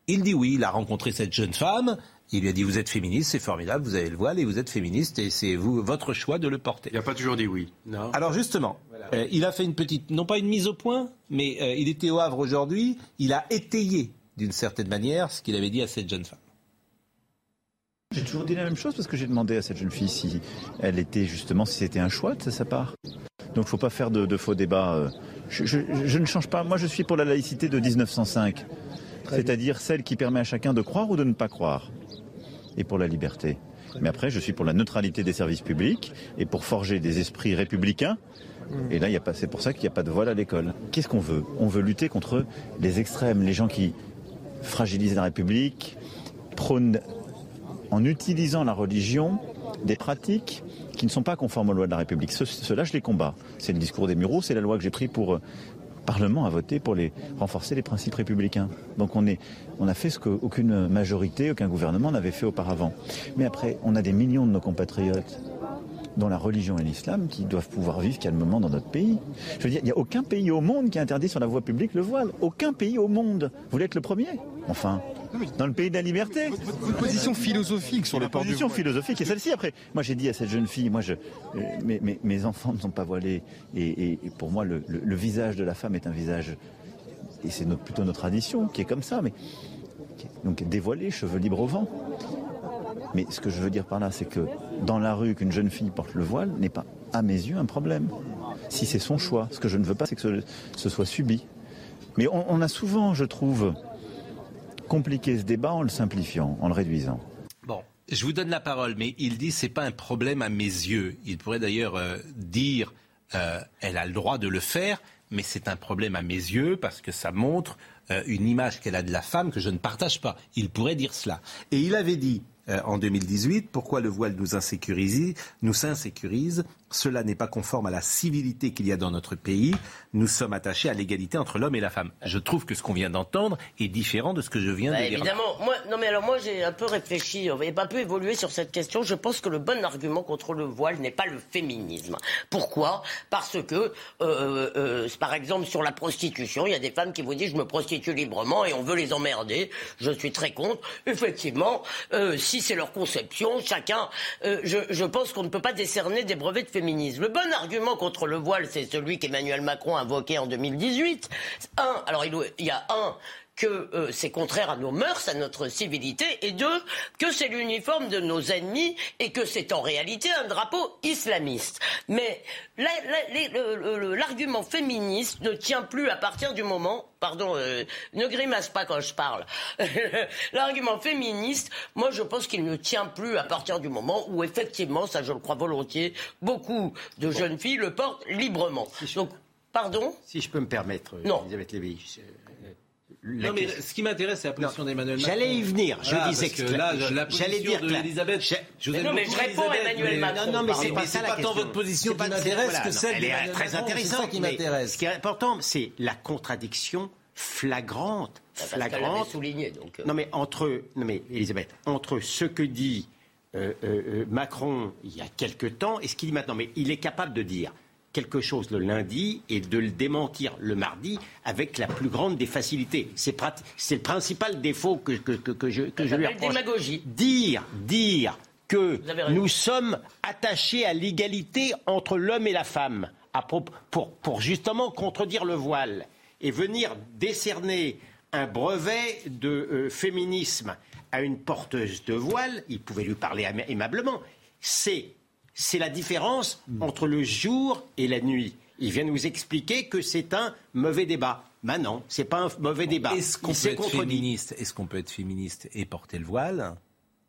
Il dit oui, il a rencontré cette jeune femme, il lui a dit vous êtes féministe, c'est formidable, vous avez le voile et vous êtes féministe et c'est vous votre choix de le porter. Il n'a pas toujours dit oui. Non. Alors justement, euh, il a fait une petite, non pas une mise au point, mais euh, il était au Havre aujourd'hui, il a étayé d'une certaine manière ce qu'il avait dit à cette jeune femme. J'ai toujours dit la même chose parce que j'ai demandé à cette jeune fille si elle était justement, si c'était un choix de sa part. Donc il ne faut pas faire de, faux débats. Euh. Je, ne change pas. Moi, je suis pour la laïcité de 1905, c'est-à-dire celle qui permet à chacun de croire ou de ne pas croire, et pour la liberté. Mais après, je suis pour la neutralité des services publics et pour forger des esprits républicains. Et là, c'est pour ça qu'il n'y a pas de voile à l'école. Qu'est-ce qu'on veut? On veut lutter contre les extrêmes, les gens qui fragilisent la République, prônent en utilisant la religion des pratiques qui ne sont pas conformes aux lois de la République. Cela, je les combats. C'est le discours des Mureaux, c'est la loi que j'ai prise pour euh, Parlement à voter pour les, renforcer les principes républicains. Donc on, on a fait ce qu'aucune majorité, aucun gouvernement n'avait fait auparavant. Mais après, on a des millions de nos compatriotes dont la religion et l'islam qui doivent pouvoir vivre calmement dans notre pays. Je veux dire, il n'y a aucun pays au monde qui interdit sur la voie publique le voile. Aucun pays au monde. Vous voulez être le premier Enfin, dans le pays de la liberté. Votre position philosophique sur le port position philosophique est celle-ci. Après, moi j'ai dit à cette jeune fille, moi je, euh, mes, enfants ne sont pas voilés et, pour moi le, visage de la femme est un visage et c'est plutôt notre tradition qui est comme ça, mais donc dévoilé, cheveux libres au vent. Mais ce que je veux dire par là, c'est que dans la rue, qu'une jeune fille porte le voile n'est pas, à mes yeux, un problème. Si c'est son choix, ce que je ne veux pas, c'est que ce, soit subi. Mais on, on a souvent, je trouve, compliqué ce débat en le simplifiant, en le réduisant. Bon, je vous donne la parole, mais il dit c'est pas un problème à mes yeux. Il pourrait d'ailleurs euh, dire euh, elle a le droit de le faire, mais c'est un problème à mes yeux parce que ça montre euh, une image qu'elle a de la femme que je ne partage pas. Il pourrait dire cela. Et il avait dit euh, en 2018 pourquoi le voile nous insécurise, nous insécurise. Cela n'est pas conforme à la civilité qu'il y a dans notre pays. Nous sommes attachés à l'égalité entre l'homme et la femme. Je trouve que ce qu'on vient d'entendre est différent de ce que je viens Bah, de dire. évidemment, moi, non mais alors moi j'ai un peu réfléchi, on va un peu évoluer sur cette question. Je pense que le bon argument contre le voile n'est pas le féminisme. Pourquoi? Parce que, euh, euh, par exemple, sur la prostitution, il y a des femmes qui vous disent je me prostitue librement et on veut les emmerder. Je suis très contre. Effectivement, euh, si c'est leur conception, chacun. euh, je, pense qu'on ne peut pas décerner des brevets de féminisme. Le bon argument contre le voile, c'est celui qu'Emmanuel Macron a invoqué en 2018. Un, alors il y a un que euh, c'est contraire à nos mœurs, à notre civilité, et deux, que c'est l'uniforme de nos ennemis et que c'est en réalité un drapeau islamiste. Mais l'argument féministe ne tient plus à partir du moment, pardon, euh, ne grimace pas quand je parle, l'argument féministe, moi je pense qu'il ne tient plus à partir du moment où effectivement, ça je le crois volontiers, beaucoup de jeunes filles le portent librement. Donc, pardon? Si je peux me permettre, Non. Elisabeth Lévy. La Non, mais ce qui m'intéresse, c'est la position d'Emmanuel Macron. J'allais y venir. Je Voilà, disais que que là, la j'allais position dire de que la- Elisabeth, je- je vous Mais aime non, mais je réponds à Emmanuel mais- Macron. Non, non, mais c'est pas ça la pas question. tant votre position qui m'intéresse voilà, que celle Elle est d'Emmanuel très Macron, intéressante. C'est ça qui m'intéresse. Ce qui est important, c'est la contradiction flagrante, l'avait flagrante. souligné, donc, euh. Non, mais entre, non mais Elisabeth, entre ce que dit euh, euh, euh, Macron il y a quelque temps et ce qu'il dit maintenant, mais il est capable de dire quelque chose le lundi et de le démentir le mardi avec la plus grande des facilités. C'est le principal défaut que, que, que, que je, que je lui reproche. démagogie. Dire, dire que nous sommes attachés à l'égalité entre l'homme et la femme à pour, pour justement contredire le voile et venir décerner un brevet de euh, féminisme à une porteuse de voile, il pouvait lui parler aimablement. C'est c'est la différence entre le jour et la nuit. Il vient nous expliquer que c'est un mauvais débat. Ben non, c'est pas un mauvais débat. Est-ce qu'on peut être féministe Est-ce qu'on peut être féministe et porter le voile?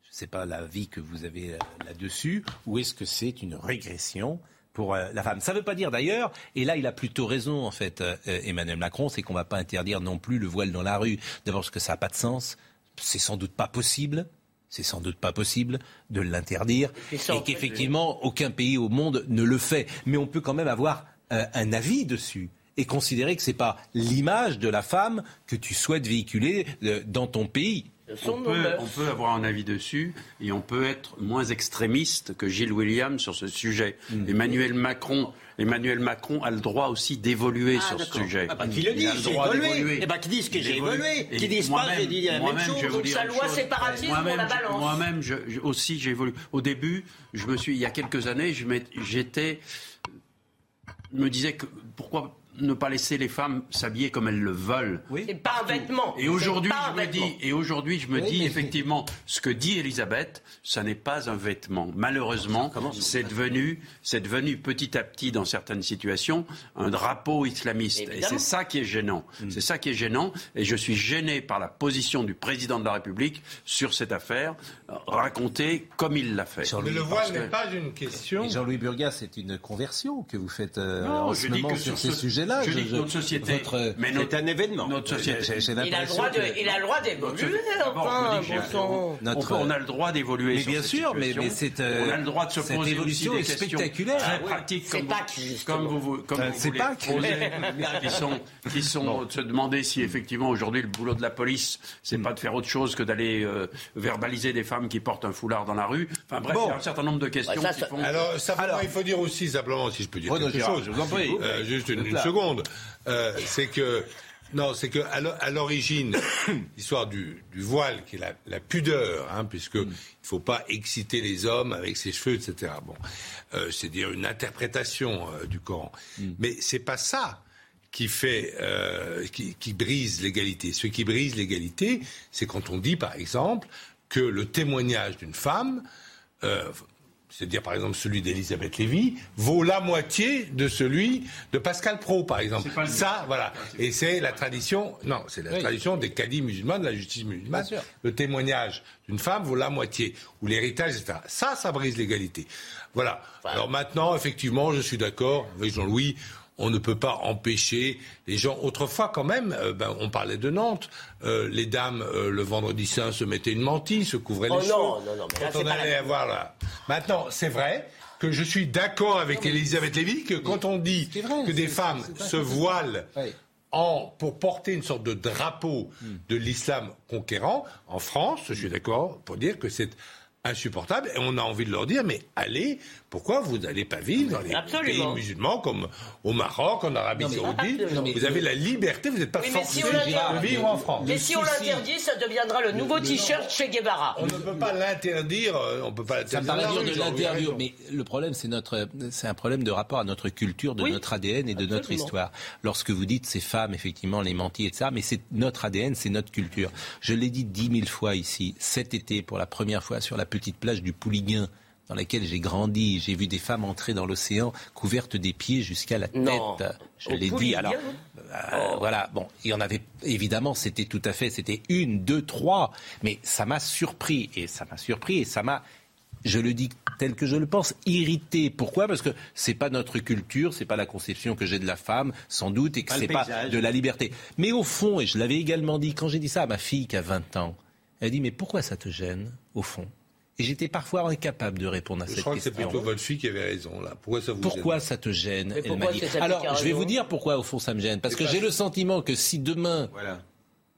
Je ne sais pas la vie que vous avez euh, là-dessus. Ou est-ce que c'est une régression pour euh, la femme? Ça ne veut pas dire d'ailleurs, et là il a plutôt raison en fait, euh, Emmanuel Macron, c'est qu'on ne va pas interdire non plus le voile dans la rue. D'abord parce que ça n'a pas de sens, c'est sans doute pas possible. C'est sans doute pas possible de l'interdire Et qu'effectivement aucun pays au monde ne le fait. Mais on peut quand même avoir euh, un avis dessus et considérer que c'est pas l'image de la femme que tu souhaites véhiculer euh, dans ton pays. Ce sont On peut, on peut avoir un avis dessus et on peut être moins extrémiste que Gilles William sur ce sujet. Mm. Emmanuel Macron, Emmanuel Macron a le droit aussi d'évoluer Ah, sur ce sujet. Ah, bah, qu'il le le j'ai évolué. Eh ben, qu'il dise que j'ai évolué. Et Qu'il dise pas, moi-même- j'ai dit la même chose. Donc, sa loi séparatisme, on la balance. Moi-même, aussi, j'ai évolué. Au début, je me suis, il y a quelques années, je m'étais- j'étais, je me disais que pourquoi ne pas laisser les femmes s'habiller comme elles le veulent. C'est pas un vêtement. Et aujourd'hui, C'est pas un je me dis, vêtement. et aujourd'hui, je me Oui, dis mais- effectivement, ce que dit Elisabeth, ça n'est pas un vêtement. Malheureusement, c'est devenu, c'est devenu petit à petit, dans certaines situations, un drapeau islamiste. Et c'est ça qui est gênant. C'est ça qui est gênant. Et je suis gêné par la position du président de la République sur cette affaire, euh, racontée comme il l'a fait. Mais le voile que- n'est pas une question. Et Jean-Louis Burgas, c'est une conversion que vous faites euh, Non, en ce moment sur ces je dis que notre société- votre- mais C'est notre- un événement. Notre société. Il a le droit de, que- il a le droit d'évoluer, enfin, que bon on, Notre- peut- on a le droit d'évoluer. Mais sur bien cette sûr, mais- c'est, euh, on a le droit de se cette poser évolution aussi est des questions spectaculaire. très Ah pratiques C'est comme, comme vous, vous- comme Euh, vous c'est voulez Pâques. poser, qui sont, qui sont de se demander si effectivement aujourd'hui le boulot de la police, c'est pas de faire autre chose que d'aller euh, verbaliser des femmes qui portent un foulard dans la rue. Enfin bref, il y a un certain nombre de questions Ouais, ça, qui font. Alors, il faut dire aussi, simplement, si je peux dire Renaud quelque chose, je vous en prie. euh, juste une, là. Seconde, Euh, c'est que, non, c'est que à l'o- à l'origine, l'histoire du, du voile, qui est la, la pudeur, hein, puisque il faut pas exciter les hommes avec ses cheveux, etc. Bon, euh, c'est dire une interprétation euh, du Coran, mais c'est pas ça qui fait, euh, qui, qui brise l'égalité. Ce qui brise l'égalité, c'est quand on dit, par exemple, que le témoignage d'une femme c'est-à-dire par exemple celui d'Elisabeth Lévy, vaut la moitié de celui de Pascal Pro, par exemple. Ça, voilà. Et c'est la tradition, non, c'est la tradition des cadis musulmans, de la justice musulmane. Le témoignage d'une femme vaut la moitié, ou l'héritage, etc. Ça, ça brise l'égalité. Voilà. Alors maintenant, effectivement, je suis d'accord avec Jean-Louis on ne peut pas empêcher les gens. Autrefois, quand même, euh, ben, on parlait de Nantes. Euh, les dames, euh, le vendredi saint, se mettaient une mantille, se couvraient Oh les non, cheveux. non, non, mais là, Quand on allait avoir là. Maintenant, c'est vrai que je suis d'accord avec Elisabeth Lévy que quand on dit que des femmes se voilent en, pour porter une sorte de drapeau Hmm. de l'islam conquérant, en France, je suis d'accord pour dire que c'est insupportable et on a envie de leur dire mais allez, pourquoi vous n'allez pas vivre dans les Absolument. pays musulmans comme au Maroc, en Arabie Saoudite. Vous avez la liberté, vous n'êtes pas Oui, forcé si de vivre en France. Mais si on l'interdit, ça deviendra le nouveau t-shirt chez Guevara. On ne peut pas l'interdire, euh, on peut pas Ça l'interdire. dur Oui, de l'interdire, mais le problème, c'est notre, c'est un problème de rapport à notre culture, de Oui, notre ADN et de notre histoire. Lorsque vous dites ces femmes, effectivement, les mentis, etc., mais c'est notre ADN, c'est notre culture. Je l'ai dit dix mille fois ici, cet été, pour la première fois, sur la petite plage du Pouliguen, dans laquelle j'ai grandi, j'ai vu des femmes entrer dans l'océan couvertes des pieds jusqu'à la tête. Non. Je l'ai dit. Alors, euh, voilà. Bon, il y en avait évidemment, c'était tout à fait, c'était une, deux, trois, mais ça m'a surpris et ça m'a surpris et ça m'a je le dis tel que je le pense, irrité. Pourquoi? Parce que c'est pas notre culture, c'est pas la conception que j'ai de la femme, sans doute, et que c'est pas de la liberté. Mais au fond, et je l'avais également dit quand j'ai dit ça à ma fille qui a 20 ans, elle a dit mais pourquoi ça te gêne au fond? Et j'étais parfois incapable de répondre à Je cette crois que c'est question. plutôt votre fille qui avait raison là. Pourquoi ça vous Pourquoi ça te gêne Elle dit. Alors, je vais vous dire pourquoi au fond ça me gêne. Parce que j'ai le sentiment que si demain Voilà.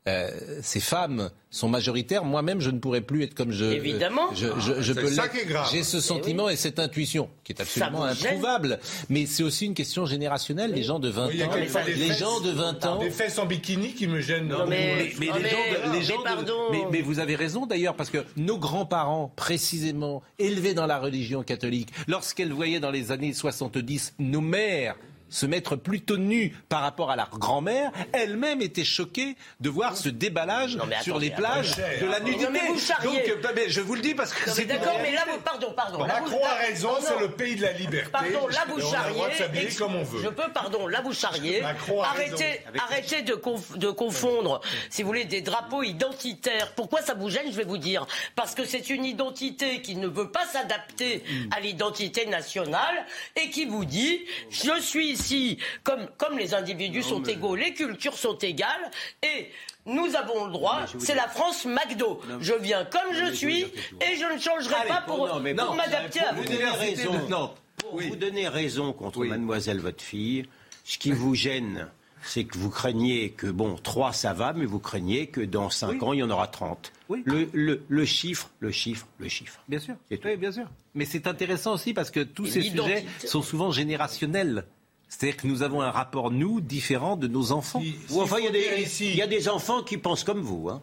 Euh, ces femmes sont majoritaires, moi-même je ne pourrais plus être comme je. Évidemment. Je, je- je C'est peux ça l'être. qui est grave. J'ai ce sentiment et cette intuition qui est absolument introuvable. Mais c'est aussi une question générationnelle. Les gens de 20 Oui, il y a ans, les fesses- gens de 20 ans. Des fesses en bikini qui me gênent. Non, mais- Mais, mais Ah, les mais- gens de- les gens de- mais- mais vous avez raison d'ailleurs, parce que nos grands-parents, précisément, élevés dans la religion catholique, lorsqu'elles voyaient dans les années 70 nos mères se mettre plutôt nues par rapport à leur grand-mère, elles-mêmes étaient choquées de voir ce déballage Non, sur les plages attendez. de la nudité. Non, mais vous charriez. Donc, euh, mais je vous le dis parce que c'est d'accord, une mais là, réalité. vous, pardon, pardon. là, vous- Macron a raison, c'est le pays de la liberté. Pardon, là vous Et on a le charriez. droit de s'habiller ex- comme on veut. Je peux, pardon, là vous charriez. Macron a Arrêtez, raison. arrêtez de, conf- de confondre, si vous voulez, des drapeaux identitaires. Pourquoi ça vous gêne Je vais vous dire? Parce que c'est une identité qui ne veut pas s'adapter à l'identité nationale et qui vous dit je suis ici comme, comme les individus sont égaux, les cultures sont égales et nous avons le droit, c'est la France McDo. Je viens comme je suis et je ne changerai Allez, pas pour, m'adapter à vous. vous donner raison. de Nantes. Pour vous donner raison contre mademoiselle votre fille, ce qui vous gêne, c'est que vous craignez que, bon, 3 ça va, mais vous craignez que dans 5 ans, il y en aura 30. Oui. Le, le- le chiffre, le chiffre, le chiffre. Bien sûr. Oui, bien sûr. Mais c'est intéressant aussi parce que tous Et ces sujets sont souvent générationnels. C'est-à-dire que nous avons un rapport, nous, différent de nos enfants. Si- Ou enfin, il y, a des- ici- il y a des enfants qui pensent comme vous. Hein.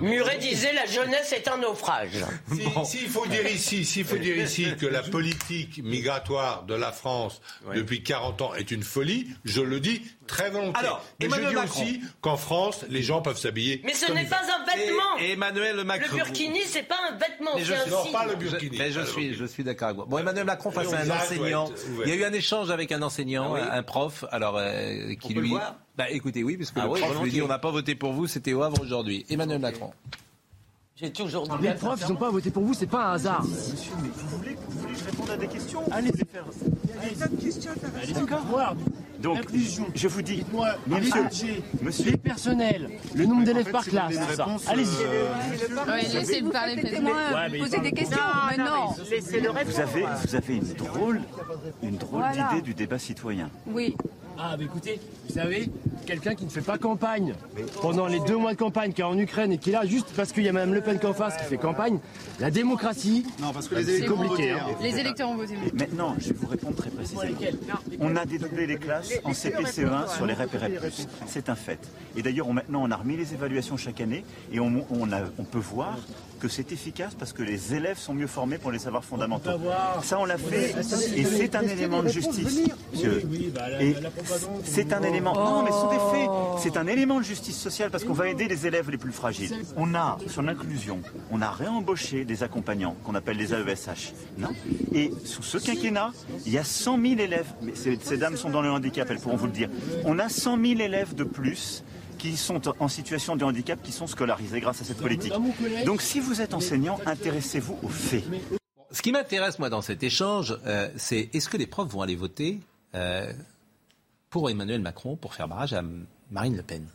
Muret disait la jeunesse est un naufrage. Si- S'il faut dire ici, s'il faut dire ici que la politique migratoire de la France depuis 40 ans est une folie, je le dis très volontiers. Alors, Mais Emmanuel je dis Macron. aussi qu'en France, les gens peuvent s'habiller. Mais ce n'est pas un vêtement. Et Emmanuel Le Macron. burkini, c'est pas un vêtement, Mais je suis- Non, pas le burkini. mais je le suis, je suis d'accord avec vous. Bon, Emmanuel Macron face à un enseignant. Il y a eu un échange avec un enseignant, Ah oui. un prof, alors euh, qui peut lui. le voir bah, écoutez, oui, parce que Ah le oui, prof lui volontiers. dit on n'a pas voté pour vous, c'était au Havre aujourd'hui. Emmanuel Macron. J'ai toujours dit. Les profs, ils n'ont pas voté pour vous, c'est pas un hasard. Monsieur, mais vous voulez, vous voulez que je réponde à des questions Allez. Vous voulez faire... Allez, d'accord. Donc, je vous dis, les monsieur, budgets, monsieur. les personnels, le nombre d'élèves par classe, Allez-y. Oui, laissez-le parler, il des questions, mais non. vous avez, vous avez une drôle, une drôle d'idée du débat citoyen. Oui. Ah, bah écoutez, vous savez, quelqu'un qui ne fait pas campagne pendant les deux mois de campagne, qui est en Ukraine et qui est là juste parce qu'il y a Mme Le Pen qu'en face qui fait campagne, la démocratie, Non, parce que c'est compliqué. hein. Les électeurs ont voté. Et maintenant, je vais vous répondre très précisément. On a dédoublé les classes en CPCE1 sur les REP et REP+. C'est un fait. Et d'ailleurs, on- maintenant, on a remis les évaluations chaque année et on, on a- on peut voir que c'est efficace parce que les élèves sont mieux formés pour les savoirs fondamentaux. Ça, on l'a fait et c'est un élément de justice. bah, Et C'est un élément. Non, mais ce sont des faits. C'est un élément de justice sociale parce qu'on va aider les élèves les plus fragiles. On a, sur l'inclusion, on a réembauché des accompagnants qu'on appelle les AESH. Non? Et sous ce quinquennat, il y a 100 000 élèves. Mais ces, ces dames sont dans le handicap, elles pourront vous le dire. On a 100 000 élèves de plus qui sont en situation de handicap, qui sont scolarisés grâce à cette politique. Donc si vous êtes enseignant, intéressez-vous aux faits. Ce qui m'intéresse, moi, dans cet échange, euh, c'est est-ce que les profs vont aller voter euh, pour Emmanuel Macron pour faire barrage à Marine Le Pen?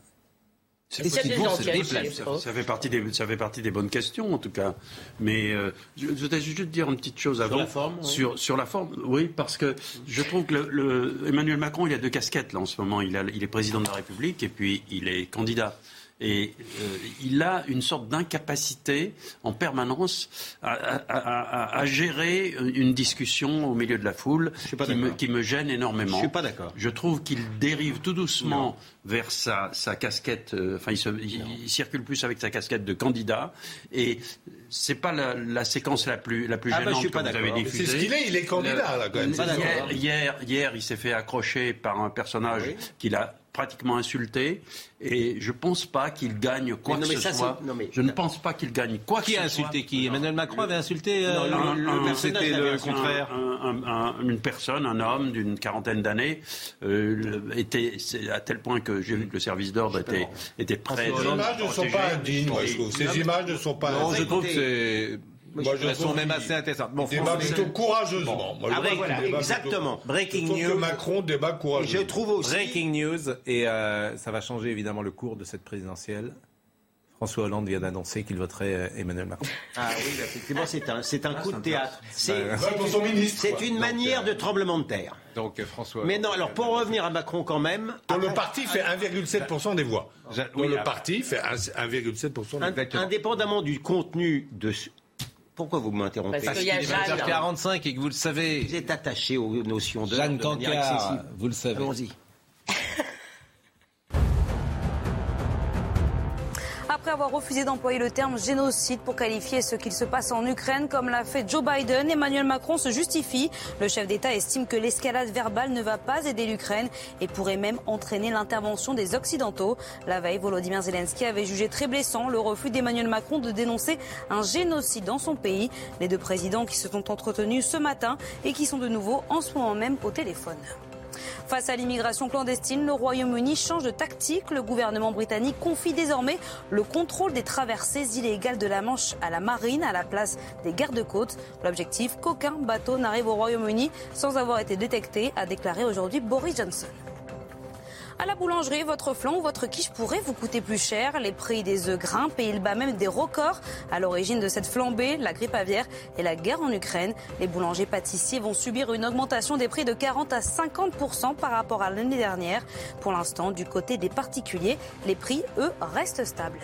Déplacer Ça, ça fait partie des, ça fait partie des bonnes questions, en tout cas. Mais euh, je, je voudrais juste dire une petite chose avant. la forme, oui. Sur, sur la forme, oui, parce que je trouve que le, le- Emmanuel Macron, il a deux casquettes là en ce moment. Il, a, il est président de la République et puis il est candidat. Et euh, il a une sorte d'incapacité en permanence à, à- à- à- à gérer une discussion au milieu de la foule pas qui, me, qui me gêne énormément. Je suis pas d'accord. Je trouve qu'il dérive tout doucement vers sa, sa casquette. euh, Enfin, il, se- il- il circule plus avec sa casquette de candidat. Et c'est pas la, la séquence la plus la plus Ah bah, je gênante suis pas que vous avez d'accord. diffusée. C'est ce qu'il est, il est candidat, là, quand même. Hier, Pas d'accord. hier, hier, il s'est fait accrocher par un personnage qu'il a pratiquement insulté. Et je pense pas qu'il gagne quoi Mais non, que mais ce ça, soit. non, mais- Je ne pense pas qu'il gagne quoi Qui que a ce soit. insulté qui? Emmanuel Macron avait insulté euh, Non, le- le un- personnage c'était le contraire. Un- un- un- une personne, un homme d'une quarantaine d'années, euh, était c'est à tel point que j'ai vu que le service d'ordre était, était prêt. Ces images ne sont pas indignes, moi, je trouve. Ces images ne sont pas Non, je indignes. trouve que c'est. Moi, je elles sont même assez intéressantes. Bon, Il débat plutôt courageusement. Moi, je Ah, trouve qu'il voilà, débat exactement. plutôt- Breaking je trouve que news. Macron débat courageusement. je trouve aussi. Breaking news, et euh, ça va changer évidemment le cours de cette présidentielle. François Hollande vient d'annoncer qu'il voterait euh, Emmanuel Macron. Ah oui, effectivement, c'est un, c'est un coup de théâtre. C'est c'est une manière euh, de tremblement de terre. Donc François. Mais non, alors pour revenir à Macron quand même, dont le parti fait 1,7% des voix. Ja- Dont oui, le ah, parti fait 1,7% des voix. indépendamment du contenu de ce... Pourquoi vous m'interrompez Parce qu'il y a Il est Jeanne. 20h45 et que vous le savez. Vous êtes attaché aux notions Jeanne de Cancard, excessive. vous le savez. Allons-y. Après avoir refusé d'employer le terme génocide pour qualifier ce qu'il se passe en Ukraine, comme l'a fait Joe Biden, Emmanuel Macron se justifie. Le chef d'État estime que l'escalade verbale ne va pas aider l'Ukraine et pourrait même entraîner l'intervention des Occidentaux. La veille, Volodymyr Zelensky avait jugé très blessant le refus d'Emmanuel Macron de dénoncer un génocide dans son pays. Les deux présidents qui se sont entretenus ce matin et qui sont de nouveau en ce moment même au téléphone. Face à l'immigration clandestine, le Royaume-Uni change de tactique. Le gouvernement britannique confie désormais le contrôle des traversées illégales de la Manche à la marine à la place des gardes-côtes. L'objectif, qu'aucun bateau n'arrive au Royaume-Uni sans avoir été détecté, a déclaré aujourd'hui Boris Johnson. À la boulangerie, votre flan ou votre quiche pourrait vous coûter plus cher. Les prix des œufs grimpent et il bat même des records. À l'origine de cette flambée, la grippe aviaire et la guerre en Ukraine. Les boulangers pâtissiers vont subir une augmentation des prix de 40 à 50% par rapport à l'année dernière. Pour l'instant, du côté des particuliers, les prix, eux, restent stables.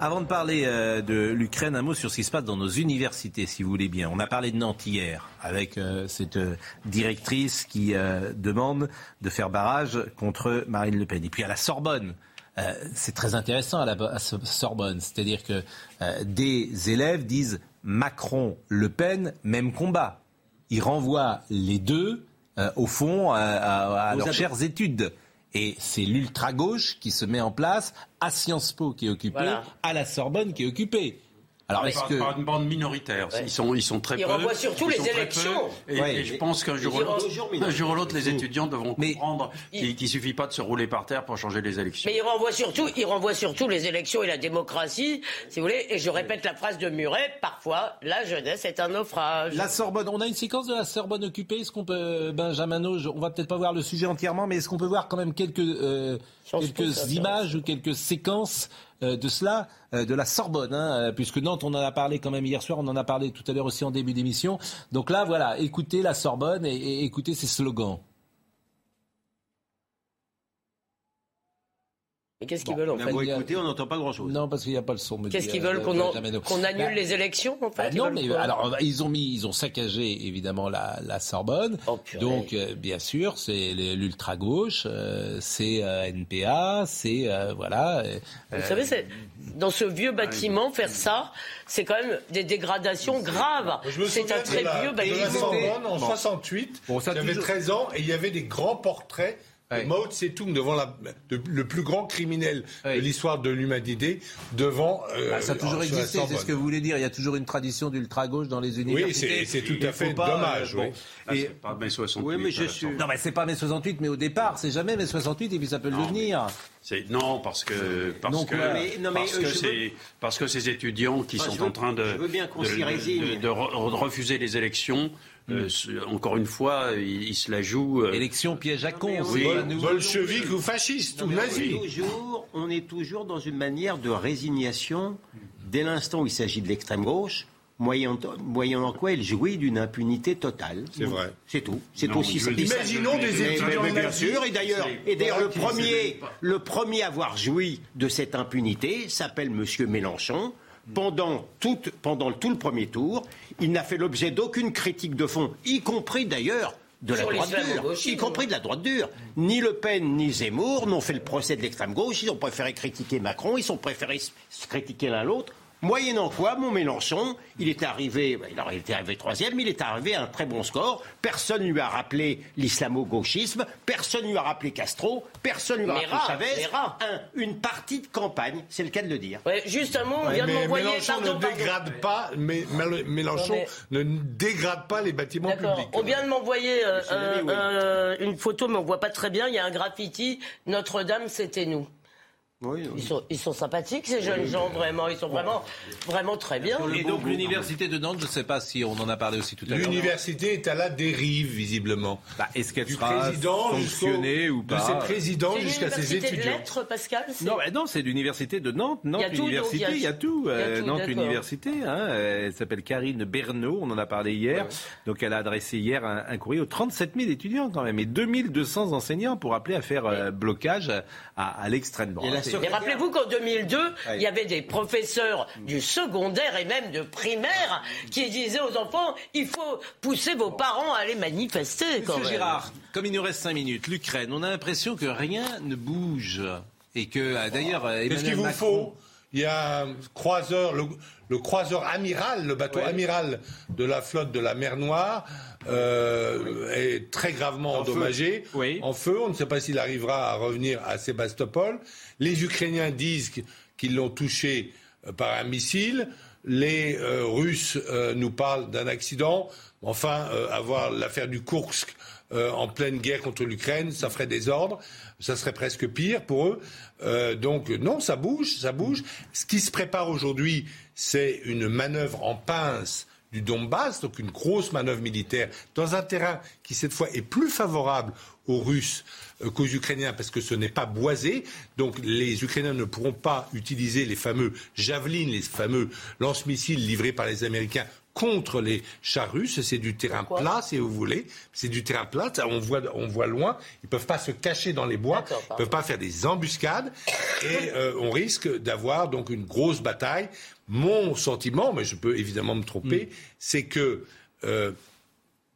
Avant de parler euh, de l'Ukraine, un mot sur ce qui se passe dans nos universités, si vous voulez bien. On a parlé de Nantes hier, avec euh, cette euh, directrice qui demande de faire barrage contre Marine Le Pen. Et puis à la Sorbonne, c'est très intéressant à la à Sorbonne, c'est-à-dire que des élèves disent Macron-Le Pen, même combat. Ils renvoient les deux, au fond, à, à- à Aux leurs chères études. Et c'est l'ultra-gauche qui se met en place à Sciences Po qui est occupée, Voilà. à la Sorbonne qui est occupée. Alors est-ce Par, que... par une bande minoritaire. Ils, sont, ils sont très Ils peu. renvoient surtout Ils les élections. Et, Ouais. et je pense qu'un jour, ou Ils l'autre- renvoient- les étudiants devront Mais- comprendre qu'il ne suffit pas de se rouler par terre pour changer les élections. Mais il renvoie surtout, il renvoie surtout les élections et la démocratie, si vous voulez. Et je répète la phrase de Muret parfois, la jeunesse est un naufrage. La Sorbonne, on a une séquence de la Sorbonne occupée. Est-ce qu'on peut, Benjamin on va peut-être pas voir le sujet entièrement, mais est-ce qu'on peut voir quand même quelques, euh, quelques images ou quelques séquences de cela, euh, de la Sorbonne, hein, euh, puisque Nantes, on en a parlé quand même hier soir, on en a parlé tout à l'heure aussi en début d'émission. Donc là, voilà, écoutez la Sorbonne et, et écoutez ses slogans. Mais qu'est-ce qu'ils Bon, veulent en fait beau écouter, on n'entend pas grand-chose. Non, parce qu'il n'y a pas le son. Qu'est-ce qu'ils euh, veulent qu'on annule Bah, les élections en fait Ah Ils non, mais alors ils ont mis, ils ont saccagé évidemment la, la Sorbonne. Oh, purée. Donc euh, bien sûr, c'est l'ultra gauche, c'est euh, NPA, c'est euh, voilà. euh, Vous savez, c'est- dans ce vieux bâtiment, faire ça, c'est quand même des dégradations graves. Je me C'est un très de la, vieux de la bâtiment. Sorbonne en Bon. 68. Bon, ça J'avais toujours- 13 ans et il y avait des grands portraits Mao Tse-tung devant la- de- le plus grand criminel de l'histoire de l'humanité, devant. euh, Ah, ça a toujours existé, c'est ce que vous voulez dire. Il y a toujours une tradition d'ultra-gauche dans les universités. c'est- c'est tout à fait pas, dommage, euh, bon. oui. Ah, Et- c'est pas mai 68. Oui, mais je suis- Non, mais c'est pas mai 68, mais au départ, c'est jamais mai 68, et puis ça peut le devenir. C'est non parce que parce Non, que quoi. Mais- non, mais, parce euh, que parce que ces étudiants qui Enfin, sont veux- en train de refuser les élections. euh, ce- encore une fois, ils, ils se la jouent. euh, Élection piège à con. oui. Bolchevique ou fasciste Non, ou on, nazi. toujours, on est toujours dans une manière de résignation dès l'instant où il s'agit de l'extrême gauche, moyennant, moyennant quoi il jouit d'une impunité totale. C'est vrai. C'est tout. C'est aussi simple. Imaginons des mais- étudiants mais bien sûr, et d'ailleurs, et d'ailleurs le premier, c'est- le premier à avoir joui de cette impunité s'appelle Monsieur Mélenchon. Pendant tout, pendant tout le premier tour, il n'a fait l'objet d'aucune critique de fond, y compris d'ailleurs de la droite dure, y compris de la droite dure. Ni Le Pen ni Zemmour n'ont fait le procès de l'extrême gauche. Ils ont préféré critiquer Macron. Ils ont préféré se critiquer l'un l'autre. Moyennant quoi, mon Mélenchon, il est arrivé, bah, alors il était arrivé troisième, mais il est arrivé à un très bon score. Personne lui a rappelé l'islamo-gauchisme, personne lui a rappelé Castro, personne lui a rappelé rats, Chavez. Un, une partie de campagne, c'est le cas de le dire. Ouais, juste un mot, on Ouais, vient de mais m'envoyer. Mélenchon pardon, ne pardon. dégrade pas, mais Mél- Mélenchon Non, ne dégrade pas les bâtiments publics. On vient de m'envoyer euh, oui. un- une photo, mais on voit pas très bien. Il y a un graffiti. Notre-Dame, c'était nous. Oui, Ils sont, ils sont sympathiques ces jeunes gens, vraiment. Ils sont vraiment, vraiment très bien. Et donc l'université de Nantes, je ne sais pas si on en a parlé aussi tout à l'heure. L'université est à la dérive, visiblement. Bah, Est-ce qu'elle sera jusqu'au- ou pas De ses présidents C'est jusqu'à ses l'université de étudiants. lettres, Pascal c'est- Non, bah non, c'est l'université de Nantes. Nantes Il y a tout, donc, Université, il y a- tout. Euh, Nantes. Université, hein, elle s'appelle Karine Bernot, on en a parlé hier. Donc elle a adressé hier un, un courrier aux 37 000 étudiants quand même et 2200 enseignants pour appeler à faire euh, blocage à, à l'extrême droite. Et rappelez-vous qu'en 2002, il y avait des professeurs du secondaire et même de primaire qui disaient aux enfants il faut pousser vos parents à aller manifester. Quand Monsieur même. Girard, comme il nous reste 5 minutes, l'Ukraine, on a l'impression que rien ne bouge. Et que, euh, d'ailleurs, Qu'est-ce Emmanuel qu'il vous Macron- faut? Il y a un croiseur, le, le croiseur amiral, le bateau amiral de la flotte de la mer Noire, euh, est très gravement endommagé, Oui. en feu. On ne sait pas s'il arrivera à revenir à Sébastopol. Les Ukrainiens disent qu- qu'ils l'ont touché euh, par un missile. Les euh, Russes euh, nous parlent d'un accident. Enfin, avoir l'affaire du Kursk en pleine guerre contre l'Ukraine, ça ferait des ordres. Ça serait presque pire pour eux. Euh, donc non, ça bouge, ça bouge. Ce qui se prépare aujourd'hui, c'est une manœuvre en pince du Donbass, donc une grosse manœuvre militaire dans un terrain qui cette fois est plus favorable aux Russes euh, qu'aux Ukrainiens parce que ce n'est pas boisé. Donc les Ukrainiens ne pourront pas utiliser les fameux javelines, les fameux lance-missiles livrés par les Américains contre les chars russes. C'est du terrain plat, si vous voulez. C'est du terrain plat. on voit, on voit loin. Ils peuvent pas se cacher dans les bois. Ils peuvent pas faire des embuscades. Et euh, on risque d'avoir donc une grosse bataille. Mon sentiment, mais je peux évidemment me tromper, c'est que euh,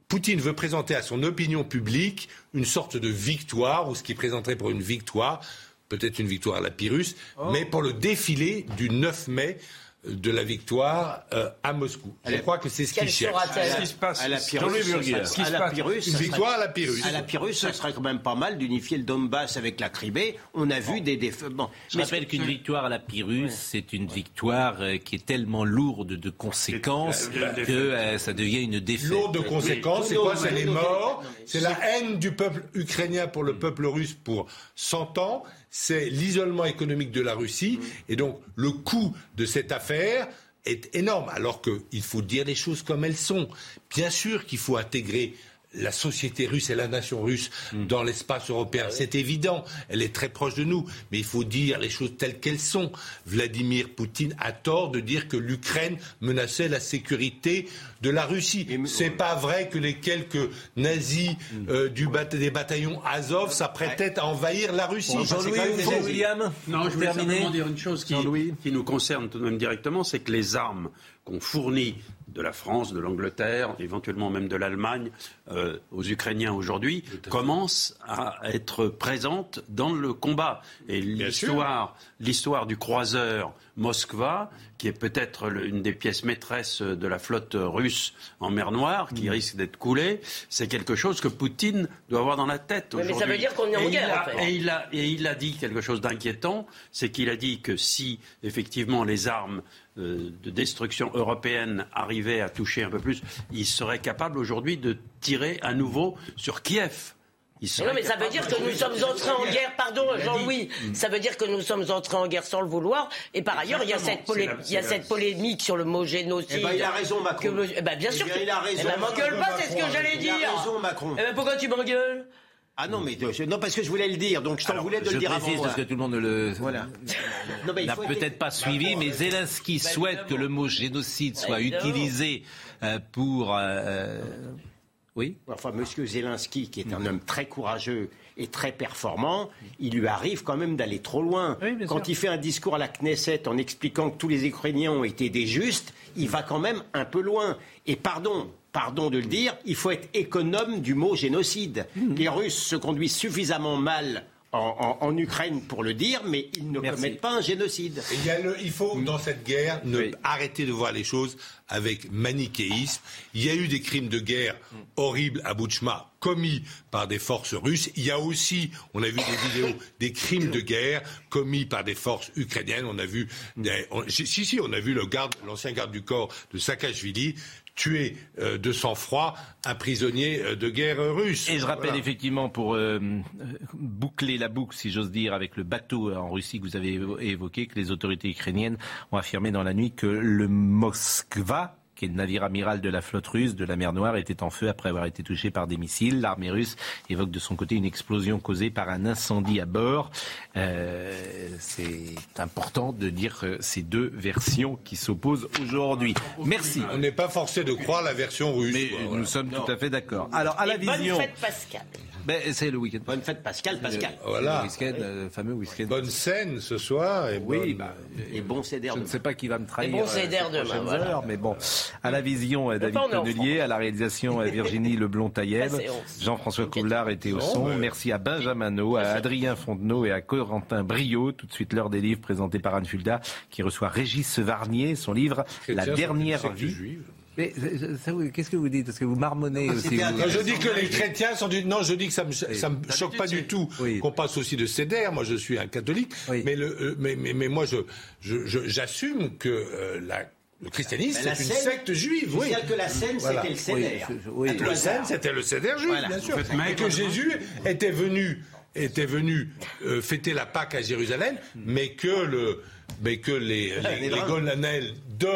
Poutine veut présenter à son opinion publique une sorte de victoire, ou ce qu'il présenterait pour une victoire, peut-être une victoire à la Pyrrhus, mais pour le défilé du 9 mai de la victoire euh, à Moscou. Je crois que c'est ce qu'il cherche. Ce qui se passe. À la Pyrrhus, à la Une victoire à la Pyrrhus. À la Pyrrhus, ce serait quand même pas mal d'unifier le Donbass avec la Crimée. On a vu des défauts. Bon, Je rappelle qu'une victoire à la Pyrrhus, c'est une victoire euh, qui est tellement lourde de conséquences que euh, ça devient une défaite. Lourd de conséquences, c'est quoi? C'est les morts, c'est la haine du peuple ukrainien pour le peuple russe pour 100 ans, c'est l'isolement économique de la Russie, et donc le coût de cette affaire est énorme, alors qu'il faut dire les choses comme elles sont. Bien sûr qu'il faut intégrer la société russe et la nation russe dans l'espace européen. C'est évident, elle est très proche de nous, mais il faut dire les choses telles qu'elles sont. Vladimir Poutine a tort de dire que l'Ukraine menaçait la sécurité de la Russie. C'est pas vrai que les quelques nazis euh, du bat- des bataillons Azov s'apprêtaient à envahir la Russie. Bon, Jean-Louis, William Non, je voulais simplement dire une chose qui, qui nous concerne tout de même directement, c'est que les armes qu'on fournit de la France, de l'Angleterre, éventuellement même de l'Allemagne, euh, aux Ukrainiens aujourd'hui, commence à être présente dans le combat. Et l'histoire, l'histoire du croiseur Moskva, qui est peut-être une des pièces maîtresses de la flotte russe en mer Noire, Mm. qui risque d'être coulée, c'est quelque chose que Poutine doit avoir dans la tête Mais- mais ça aujourd'hui. veut dire qu'on est en Et il guerre, a- en fait. Et il, a, et il a dit quelque chose d'inquiétant, c'est qu'il a dit que si effectivement les armes de destruction européennes arrivaient à toucher un peu plus, il serait capable aujourd'hui de tirer à nouveau sur Kiev. Il Mais non, mais ça veut dire que nous sommes entrés en guerre, pardon Il a Jean-Louis, ça veut dire que nous sommes entrés en guerre sans le vouloir, et par ailleurs il y a cette, Exactement. polé- C'est la- il y a c'est la- cette polémique sur le mot génocide. Eh ben, il a raison, Macron. Que eh ben, bien Eh sûr bien, que- il a raison. Eh ben, m'engueule pas, c'est ce que j'allais Il dire a raison, Macron. Eh ben, pourquoi tu m'engueules? Ah non, mais euh, non, parce que je voulais le dire, donc je t'en voulais de je le dire avant précise moi. parce que tout le monde ne le Voilà. Non, mais il n'a peut-être être- pas suivi, mais Zelensky souhaite que le mot génocide soit utilisé euh, pour. euh, oui. Enfin, Monsieur Zelensky, qui est un homme très courageux et très performant, il lui arrive quand même d'aller trop loin. quand il fait un discours à la Knesset en expliquant que tous les Ukrainiens ont été des justes, il va quand même un peu loin. Et pardon, pardon de le dire, il faut être économe du mot génocide. Les Russes se conduisent suffisamment mal en, en- en Ukraine pour le dire, mais ils ne commettent pas un génocide. Il, le- faut, dans cette guerre, ne arrêter de voir les choses avec manichéisme. Il y a eu des crimes de guerre horribles à Boutchma commis par des forces russes. Il y a aussi, on a vu des vidéos, des crimes de guerre commis par des forces ukrainiennes. On a vu, des- on- si, si, si, on a vu le garde, l'ancien garde du corps de Saakashvili tuer euh, de sang-froid un prisonnier euh, de guerre russe. Et je rappelle Voilà. effectivement, pour euh, boucler la boucle, si j'ose dire, avec le bateau en Russie que vous avez évo- évoqué, que les autorités ukrainiennes ont affirmé dans la nuit que le Moskva, qui est le navire amiral de la flotte russe de la mer Noire, était en feu après avoir été touché par des missiles. L'armée russe évoque de son côté une explosion causée par un incendie à bord. Euh, C'est important de dire ces deux versions qui s'opposent aujourd'hui. Merci. On n'est pas forcé de croire la version russe. Mais quoi, nous voilà. sommes tout à fait d'accord. Alors, à la Et bonne vision. fête Pascal. C'est le week-end. Bonne fête Pascal, Pascal. Voilà. Le week-end, euh, le fameux week-end. Bonne scène ce soir. Et Oui, bonne- bah, Et bon CDR je ne sais pas qui va me trahir. Et bon, euh, d'air ces demain, voilà. heures, mais bon. À la vision, euh, David Tonnelier, à la réalisation, euh, Virginie Leblond-Tailleb, séance. Jean-François Coulard était au son. Merci à Benjamin No, à Adrien Fontenot et à Corentin Brio. Tout de suite, l'heure des livres présentés par Anne Fulda, qui reçoit Régis Sevarnier, son livre La dernière vie. Mais euh, ça, vous- qu'est-ce que vous dites? Parce que vous marmonnez aussi. c'était vous. Non, je dis que les chrétiens sont du. Non, je dis que ça me, ça me choque pas du tout Oui. qu'on passe aussi de CEDER. Moi, je suis un catholique. Oui. Mais, le, euh, mais, mais, mais moi, je, je, je- j'assume que euh, la, le christianisme, c'est une secte juive. Oui. signale que la scène, Voilà. c'était le CDR. Oui, Le scène, c'était le CEDER juif, Voilà. bien sûr. Et que Jésus était venu, était venu euh, fêter la Pâque à Jérusalem, mais que, le, mais que les, les, les Golanels de,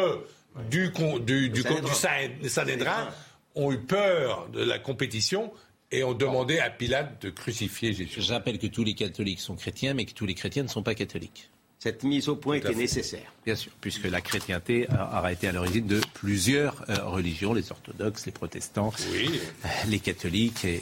du, con- du, du, Sanhédrin. du Sahe- Sanhédrin ont eu peur de la compétition et ont demandé à Pilate de crucifier Jésus. Je rappelle que tous les catholiques sont chrétiens, mais que tous les chrétiens ne sont pas catholiques. Cette mise au point était nécessaire. Bien sûr, puisque la chrétienté a- aura été à l'origine de plusieurs euh, religions, les orthodoxes, les protestants, Oui. euh, les catholiques, et,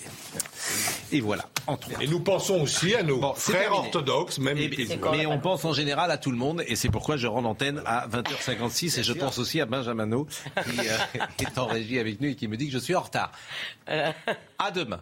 et voilà, entre autres. Et nous pensons aussi à nos Bon, frères terminé. orthodoxes, même Et- qu'ils- mais on pense en général à tout le monde, et c'est pourquoi je rends l'antenne à 20h56, et je pense aussi à Benjamin No, qui euh, est en régie avec nous et qui me dit que je suis en retard. À demain.